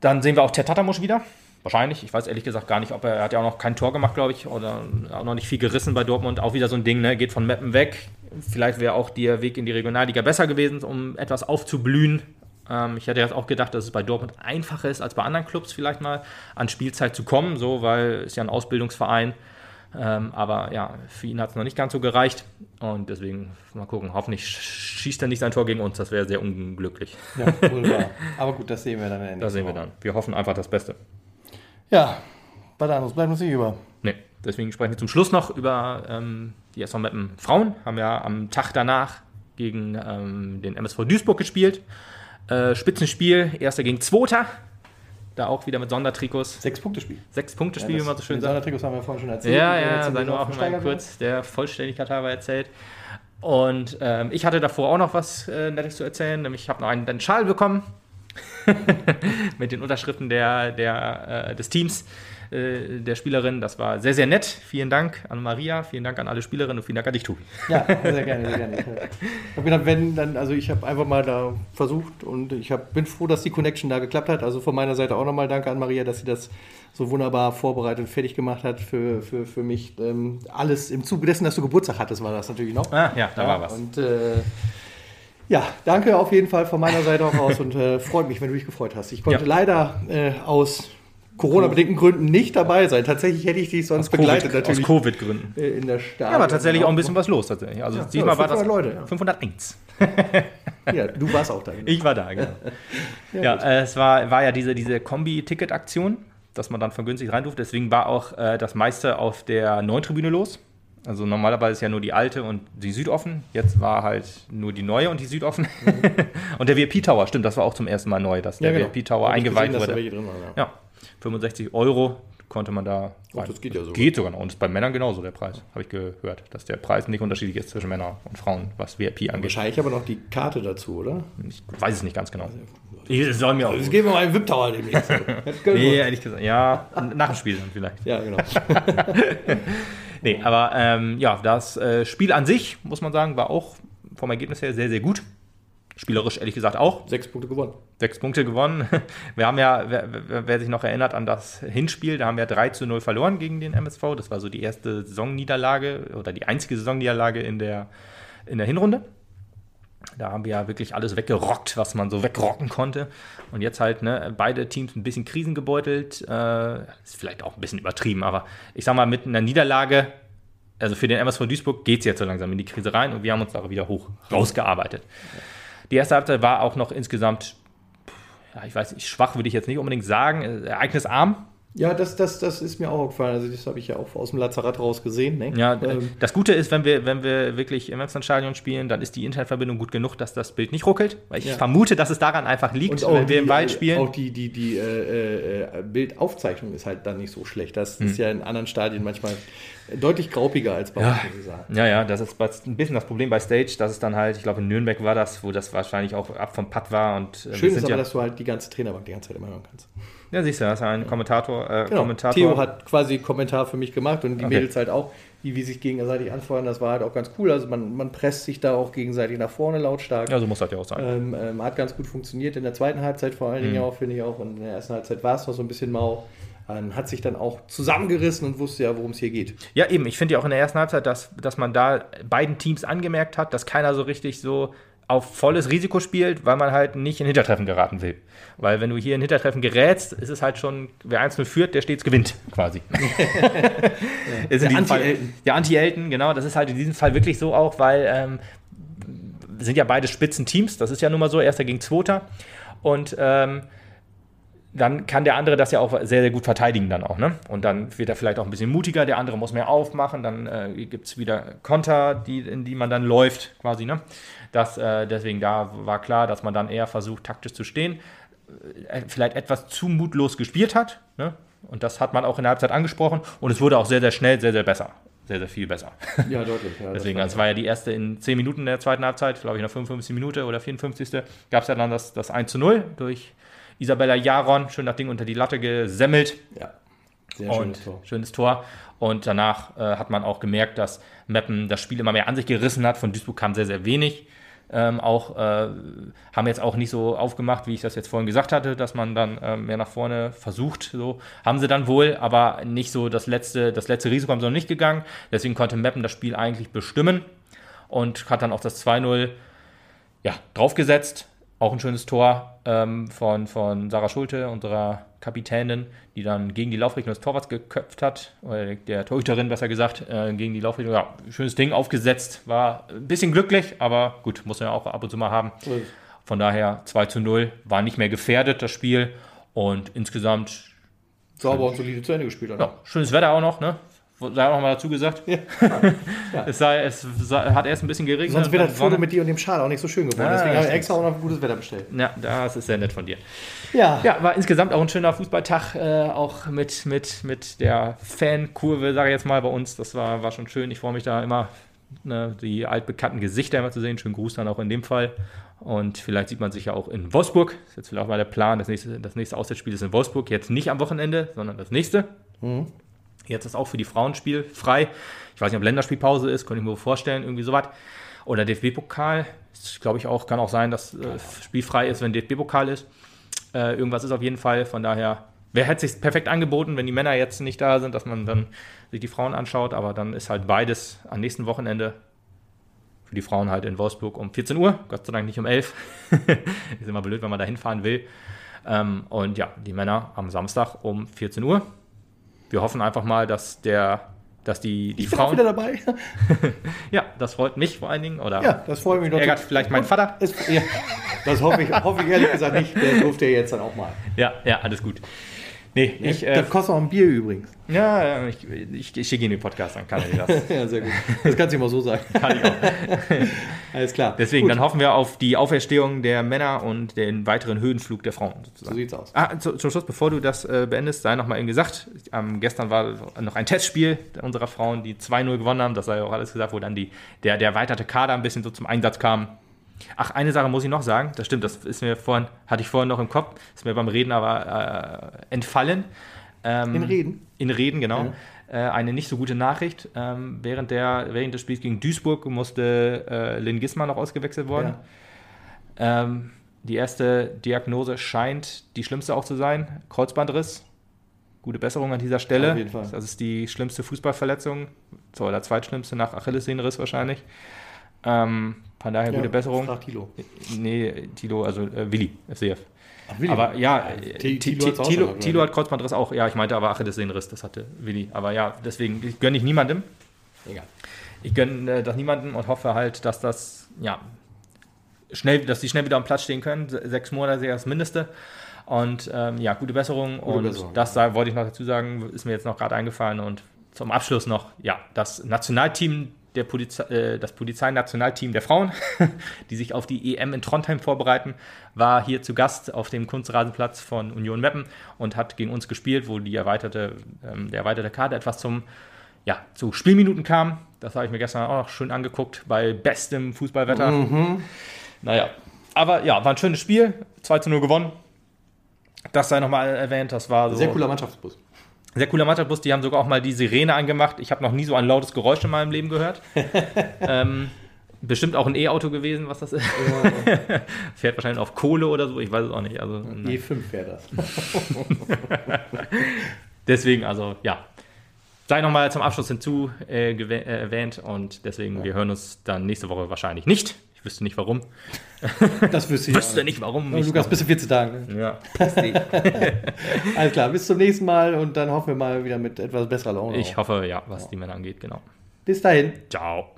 Dann sehen wir auch Tertatamusch wieder. Wahrscheinlich. Ich weiß ehrlich gesagt gar nicht, ob er, er hat ja auch noch kein Tor gemacht, glaube ich, oder auch noch nicht viel gerissen bei Dortmund. Auch wieder so ein Ding, ne? geht von Meppen weg. Vielleicht wäre auch der Weg in die Regionalliga besser gewesen, um etwas aufzublühen. Ähm, ich hätte jetzt auch gedacht, dass es bei Dortmund einfacher ist, als bei anderen Clubs vielleicht mal an Spielzeit zu kommen, so, weil es ja ein Ausbildungsverein ist ähm, aber ja, für ihn hat es noch nicht ganz so gereicht. Und deswegen mal gucken. Hoffentlich schießt er nicht sein Tor gegen uns. Das wäre sehr unglücklich. Ja, wunderbar. aber gut, das sehen wir dann endlich. Das sehen wir dann. Wir hoffen einfach das Beste. Ja, was anderes bleibt uns nicht über. Nee, deswegen sprechen wir zum Schluss noch über ähm, die SV Meppen Frauen. Haben ja am Tag danach gegen ähm, den MSV Duisburg gespielt. Äh, Spitzenspiel, erster gegen zweiter. Da auch wieder mit Sondertrikots. Sechs Punkte Spiel. Sechs Punkte Spiel, Ja, wie man so schön sagt. Sondertrikots haben wir vorhin schon erzählt. Ja, ja, sei nur auch mal kurz der Vollständigkeit halber erzählt. Und ähm, ich hatte davor auch noch was äh, Nettes zu erzählen, nämlich ich habe noch einen, einen Schal bekommen mit den Unterschriften der, der, äh, des Teams, äh, der Spielerin. Das war sehr, sehr nett. Vielen Dank an Maria, vielen Dank an alle Spielerinnen und vielen Dank an dich, Tobi. Ja, sehr gerne, sehr gerne. Ich habe gedacht, wenn dann, also ich habe einfach mal da versucht und ich hab, bin froh, dass die Connection da geklappt hat. Also von meiner Seite auch nochmal Danke an Maria, dass sie das so wunderbar vorbereitet und fertig gemacht hat für, für, für mich. Ähm, alles im Zuge dessen, dass du Geburtstag hattest, war das natürlich noch. Ah, ja, da war was. Und äh, ja, danke auf jeden Fall von meiner Seite auch aus und äh, freut mich, wenn du dich gefreut hast. Ich konnte Ja. leider äh, aus Corona-bedingten Gründen nicht dabei sein. Tatsächlich hätte ich dich sonst begleitet, Covid, aus natürlich Covid-Gründen. äh, in der Stadt. Ja, aber tatsächlich auch ein bisschen was los tatsächlich. Also Ja, diesmal ja, war das 500 Leute, ja. 501. Ja, du warst auch da. genau. Ich war da, genau. ja, äh, es war, war ja diese, diese Kombi-Ticket-Aktion, dass man dann vergünstigt rein durfte. Deswegen war auch äh, das meiste auf der neuen Tribüne los. Also normalerweise ist ja nur die alte und die Südoffen. Jetzt war halt nur die neue und die Südoffen. und der VIP-Tower, stimmt, das war auch zum ersten Mal neu, dass der genau. VIP-Tower Hab ich eingeweiht gesehen, wurde. welche drin waren, ja. Ja, 65 Euro konnte man da. Ach, das geht ja sogar. Geht sogar noch. Und ist bei Männern genauso der Preis, habe ich gehört, dass der Preis nicht unterschiedlich ist zwischen Männern und Frauen, was VIP angeht. Wahrscheinlich aber noch die Karte dazu, oder? Ich weiß es nicht ganz genau. Ich soll mir auch. Es geben wir mal einen VIP-Tower demnächst. Nee, ehrlich gesagt, ja, nach dem Spiel dann vielleicht. Ja, genau. Nee, aber ähm, ja, das äh, Spiel an sich, muss man sagen, war auch vom Ergebnis her sehr, sehr gut. Spielerisch ehrlich gesagt auch. Sechs Punkte gewonnen. Sechs Punkte gewonnen. Wir haben ja, wer, wer, sich noch erinnert an das Hinspiel, da haben wir 3 zu 0 verloren gegen den MSV. Das war so die erste Saisonniederlage oder die einzige Saisonniederlage in der, in der Hinrunde. Da haben wir ja wirklich alles weggerockt, was man so wegrocken konnte. Und jetzt halt, ne, beide Teams ein bisschen krisengebeutelt. Äh, ist vielleicht auch ein bisschen übertrieben, aber ich sag mal, mit einer Niederlage, also für den MSV Duisburg geht es jetzt so langsam in die Krise rein und wir haben uns da wieder hoch rausgearbeitet. Die erste Halbzeit war auch noch insgesamt, ja, ich weiß nicht, schwach würde ich jetzt nicht unbedingt sagen, äh, ereignisarm. Ja, das, das, das ist mir auch aufgefallen. Also, das habe ich ja auch aus dem Lazarett raus gesehen. Ne? Ja, ähm, das Gute ist, wenn wir, wenn wir wirklich im Emsland-Stadion spielen, dann ist die Internetverbindung gut genug, dass das Bild nicht ruckelt. Weil ich Ja. vermute, dass es daran einfach liegt, wenn wir im Wald spielen. Auch die, die, die äh, äh, Bildaufzeichnung ist halt dann nicht so schlecht. Das ist ja in anderen Stadien manchmal deutlich graupiger als bei. Ja. uns, muss ich sagen. Ja, ja, das ist ein bisschen das Problem bei Stage, dass es dann halt, ich glaube in Nürnberg war das, wo das wahrscheinlich auch ab vom Putt war und äh, Schön ist aber, ja, dass du halt die ganze Trainerbank die ganze Zeit immer hören kannst. ja, siehst du, das ist ein Kommentator, äh, Genau. Kommentator. Theo hat quasi Kommentar für mich gemacht und die Okay. Mädels halt auch, die wie sich gegenseitig anfeuern. Das war halt auch ganz cool. Also man, man presst sich da auch gegenseitig nach vorne lautstark. ja, so muss das ja auch sein. Ähm, ähm, hat ganz gut funktioniert in der zweiten Halbzeit vor allen Dingen Mhm. auch, finde ich auch. Und in der ersten Halbzeit war es noch so ein bisschen mau. Ähm, hat sich dann auch zusammengerissen und wusste ja, worum es hier geht. Ja, eben. Ich finde ja auch in der ersten Halbzeit, dass, dass man da beiden Teams angemerkt hat, dass keiner so richtig so auf volles Risiko spielt, weil man halt nicht in Hintertreffen geraten will. Weil wenn du hier in Hintertreffen gerätst, ist es halt schon, wer 1-0 führt, der stets gewinnt, quasi. Ist in Der Anti-Elton. Der Anti-Elton, genau. Das ist halt in diesem Fall wirklich so auch, weil ähm, sind ja beide Spitzenteams. Das ist ja nun mal so, erster gegen zweiter. Und ähm, dann kann der andere das ja auch sehr, sehr gut verteidigen dann auch. Ne? Und dann wird er vielleicht auch ein bisschen mutiger, der andere muss mehr aufmachen, dann äh, gibt es wieder Konter, die, in die man dann läuft quasi. Ne? Das, äh, deswegen da war klar, dass man dann eher versucht, taktisch zu stehen, äh, vielleicht etwas zu mutlos gespielt hat. Ne? Und das hat man auch in der Halbzeit angesprochen und es wurde auch sehr, sehr schnell, sehr, sehr besser. Sehr, sehr viel besser. Ja, deutlich. Ja, das Deswegen, war- das war ja die erste in 10 Minuten der zweiten Halbzeit, glaube ich, in der 55. Minute oder 54. gab es ja dann das, das 1 zu 0 durch Isabella Jaron, schön das Ding unter die Latte gesemmelt ja. Sehr und schönes Tor. schönes Tor. Und danach äh, hat man auch gemerkt, dass Meppen das Spiel immer mehr an sich gerissen hat. Von Duisburg kam sehr, sehr wenig. Ähm, auch äh, haben jetzt auch nicht so aufgemacht, wie ich das jetzt vorhin gesagt hatte, dass man dann ähm, mehr nach vorne versucht. So haben sie dann wohl, aber nicht so das letzte, das letzte Risiko haben sie noch nicht gegangen. Deswegen konnte Meppen das Spiel eigentlich bestimmen und hat dann auch das 2-0 ja, draufgesetzt. Auch ein schönes Tor ähm, von, von Sarah Schulte, unserer Kapitänin, die dann gegen die Laufrichtung des Torwarts geköpft hat, oder der Torhüterin besser gesagt, äh, gegen die Laufrichtung. Ja, schönes Ding aufgesetzt, war ein bisschen glücklich, aber gut, muss man ja auch ab und zu mal haben. Von daher 2 zu 0, war nicht mehr gefährdet, das Spiel. Und insgesamt Sauber und solide zu Ende gespielt. Oder? ja, schönes Wetter auch noch, ne? Sei auch mal dazu gesagt. Ja. es, sei, es sei, hat erst ein bisschen geregnet. Sonst und das Foto mit dir und dem Schal auch nicht so schön geworden. Ah, Deswegen habe ich extra auch noch gutes Wetter bestellt. Ja, das ist sehr nett von dir. Ja. Ja, war insgesamt auch ein schöner Fußballtag, äh, auch mit, mit, mit der Fankurve, sage ich jetzt mal, bei uns. Das war, war schon schön. Ich freue mich da immer, ne, die altbekannten Gesichter immer zu sehen. Schönen Gruß dann auch in dem Fall. Und vielleicht sieht man sich ja auch in Wolfsburg. Das ist jetzt vielleicht auch mal der Plan. Das nächste, das nächste Auswärtsspiel ist in Wolfsburg. Jetzt nicht am Wochenende, sondern das nächste. Jetzt ist auch für die Frauenspiel frei. Ich weiß nicht, ob Länderspielpause ist, könnte ich mir vorstellen, irgendwie sowas. Oder DFB-Pokal. Glaube ich auch, kann auch sein, dass äh, spielfrei ist, wenn DFB-Pokal ist. Äh, irgendwas ist auf jeden Fall. Von daher, wer hätte sich perfekt angeboten, wenn die Männer jetzt nicht da sind, dass man dann sich die Frauen anschaut. Aber dann ist halt beides am nächsten Wochenende für die Frauen halt in Wolfsburg um 14 Uhr. Gott sei Dank nicht um 11. ist immer blöd, wenn man da hinfahren will. Ähm, und ja, die Männer am Samstag um 14 Uhr. Wir hoffen einfach mal, dass der, dass die, die Ich bin auch Frauen. wieder dabei. Ja, das freut mich vor allen Dingen. Oder Ja, das freut mich doch. vielleicht mein Vater. Es, ja, das hoffe ich, hoffe ich ehrlich gesagt nicht. Der durfte ja jetzt dann auch mal. Ja, ja, alles gut. Nee, ich, äh, das kostet auch ein Bier übrigens. ja, ich, ich, ich schicke ihn in den Podcast, dann kann er das. Ja, sehr gut. Das kannst du mal so sagen. Kann ich auch. Alles klar. Deswegen, Gut, dann hoffen wir auf die Auferstehung der Männer und den weiteren Höhenflug der Frauen So sozusagen. sieht's aus. Ah, zu, zum Schluss, bevor du das äh, beendest, sei noch mal eben gesagt, ähm, gestern war noch ein Testspiel unserer Frauen, die 2-0 gewonnen haben, das sei auch alles gesagt, wo dann die, der, der erweiterte Kader ein bisschen so zum Einsatz kam. Ach, eine Sache muss ich noch sagen, das stimmt, das ist mir vorhin, hatte ich vorhin noch im Kopf, ist mir beim Reden aber äh, entfallen. Ähm, In Reden? In Reden, genau. Äh, eine nicht so gute Nachricht. Ähm, während, der, während des Spiels gegen Duisburg musste äh, Lynn Gismar noch ausgewechselt worden. Ähm, die erste Diagnose scheint die schlimmste auch zu sein. Kreuzbandriss. Gute Besserung an dieser Stelle. Auf jeden Fall. Das ist die schlimmste Fußballverletzung. So, oder zweitschlimmste nach Achillessehnenriss wahrscheinlich. Ähm, von daher Ja, gute Besserung. Frag Tilo. Nee, Tilo, also äh, Willi, FCF. Ach, Willi. Aber ja, Tilo hat Kreuzbandriss auch. Ja, ich meinte aber Achillessehnenriss, das hatte Willi. Aber ja, deswegen gönne ich niemandem. Egal. Ich gönne äh, das niemandem und hoffe halt, dass das, ja, schnell, dass die schnell wieder am Platz stehen können. Se- Sechs Monate ist das Mindeste. Und ähm, ja, gute Besserung. und Besserung. das da wollte ich noch dazu sagen, ist mir jetzt noch gerade eingefallen. Und zum Abschluss noch, ja, das Nationalteam der Polizei, äh, das Polizeinationalteam der Frauen, die sich auf die EM in Trondheim vorbereiten, war hier zu Gast auf dem Kunstrasenplatz von Union Meppen und hat gegen uns gespielt, wo die erweiterte, ähm, der erweiterte Kader etwas zum, ja, zu Spielminuten kam. Das habe ich mir gestern auch noch schön angeguckt bei bestem Fußballwetter. Naja, aber ja, war ein schönes Spiel. 2 zu 0 gewonnen. Das sei nochmal erwähnt. Das war so Sehr cooler Mannschaftsbus. Sehr cooler Mannschaftsbus. Die haben sogar auch mal die Sirene angemacht. Ich habe noch nie so ein lautes Geräusch in meinem Leben gehört. ähm, bestimmt auch ein E-Auto gewesen, was das ist. Fährt wahrscheinlich auf Kohle oder so. Ich weiß es auch nicht. Also, nein. E5 wäre das. Deswegen, also ja. Sei nochmal zum Abschluss hinzu äh, äh, erwähnt und deswegen, wir hören uns dann nächste Woche wahrscheinlich nicht. Ich wüsste nicht warum. Das wüsste ich. wüsste nicht warum. Ich Lukas, bis in 14 Tagen. ne? ja. Alles klar, bis zum nächsten Mal und dann hoffen wir mal wieder mit etwas besserer Laune. Ich hoffe, ja, was die Männer angeht, genau. Bis dahin. Ciao.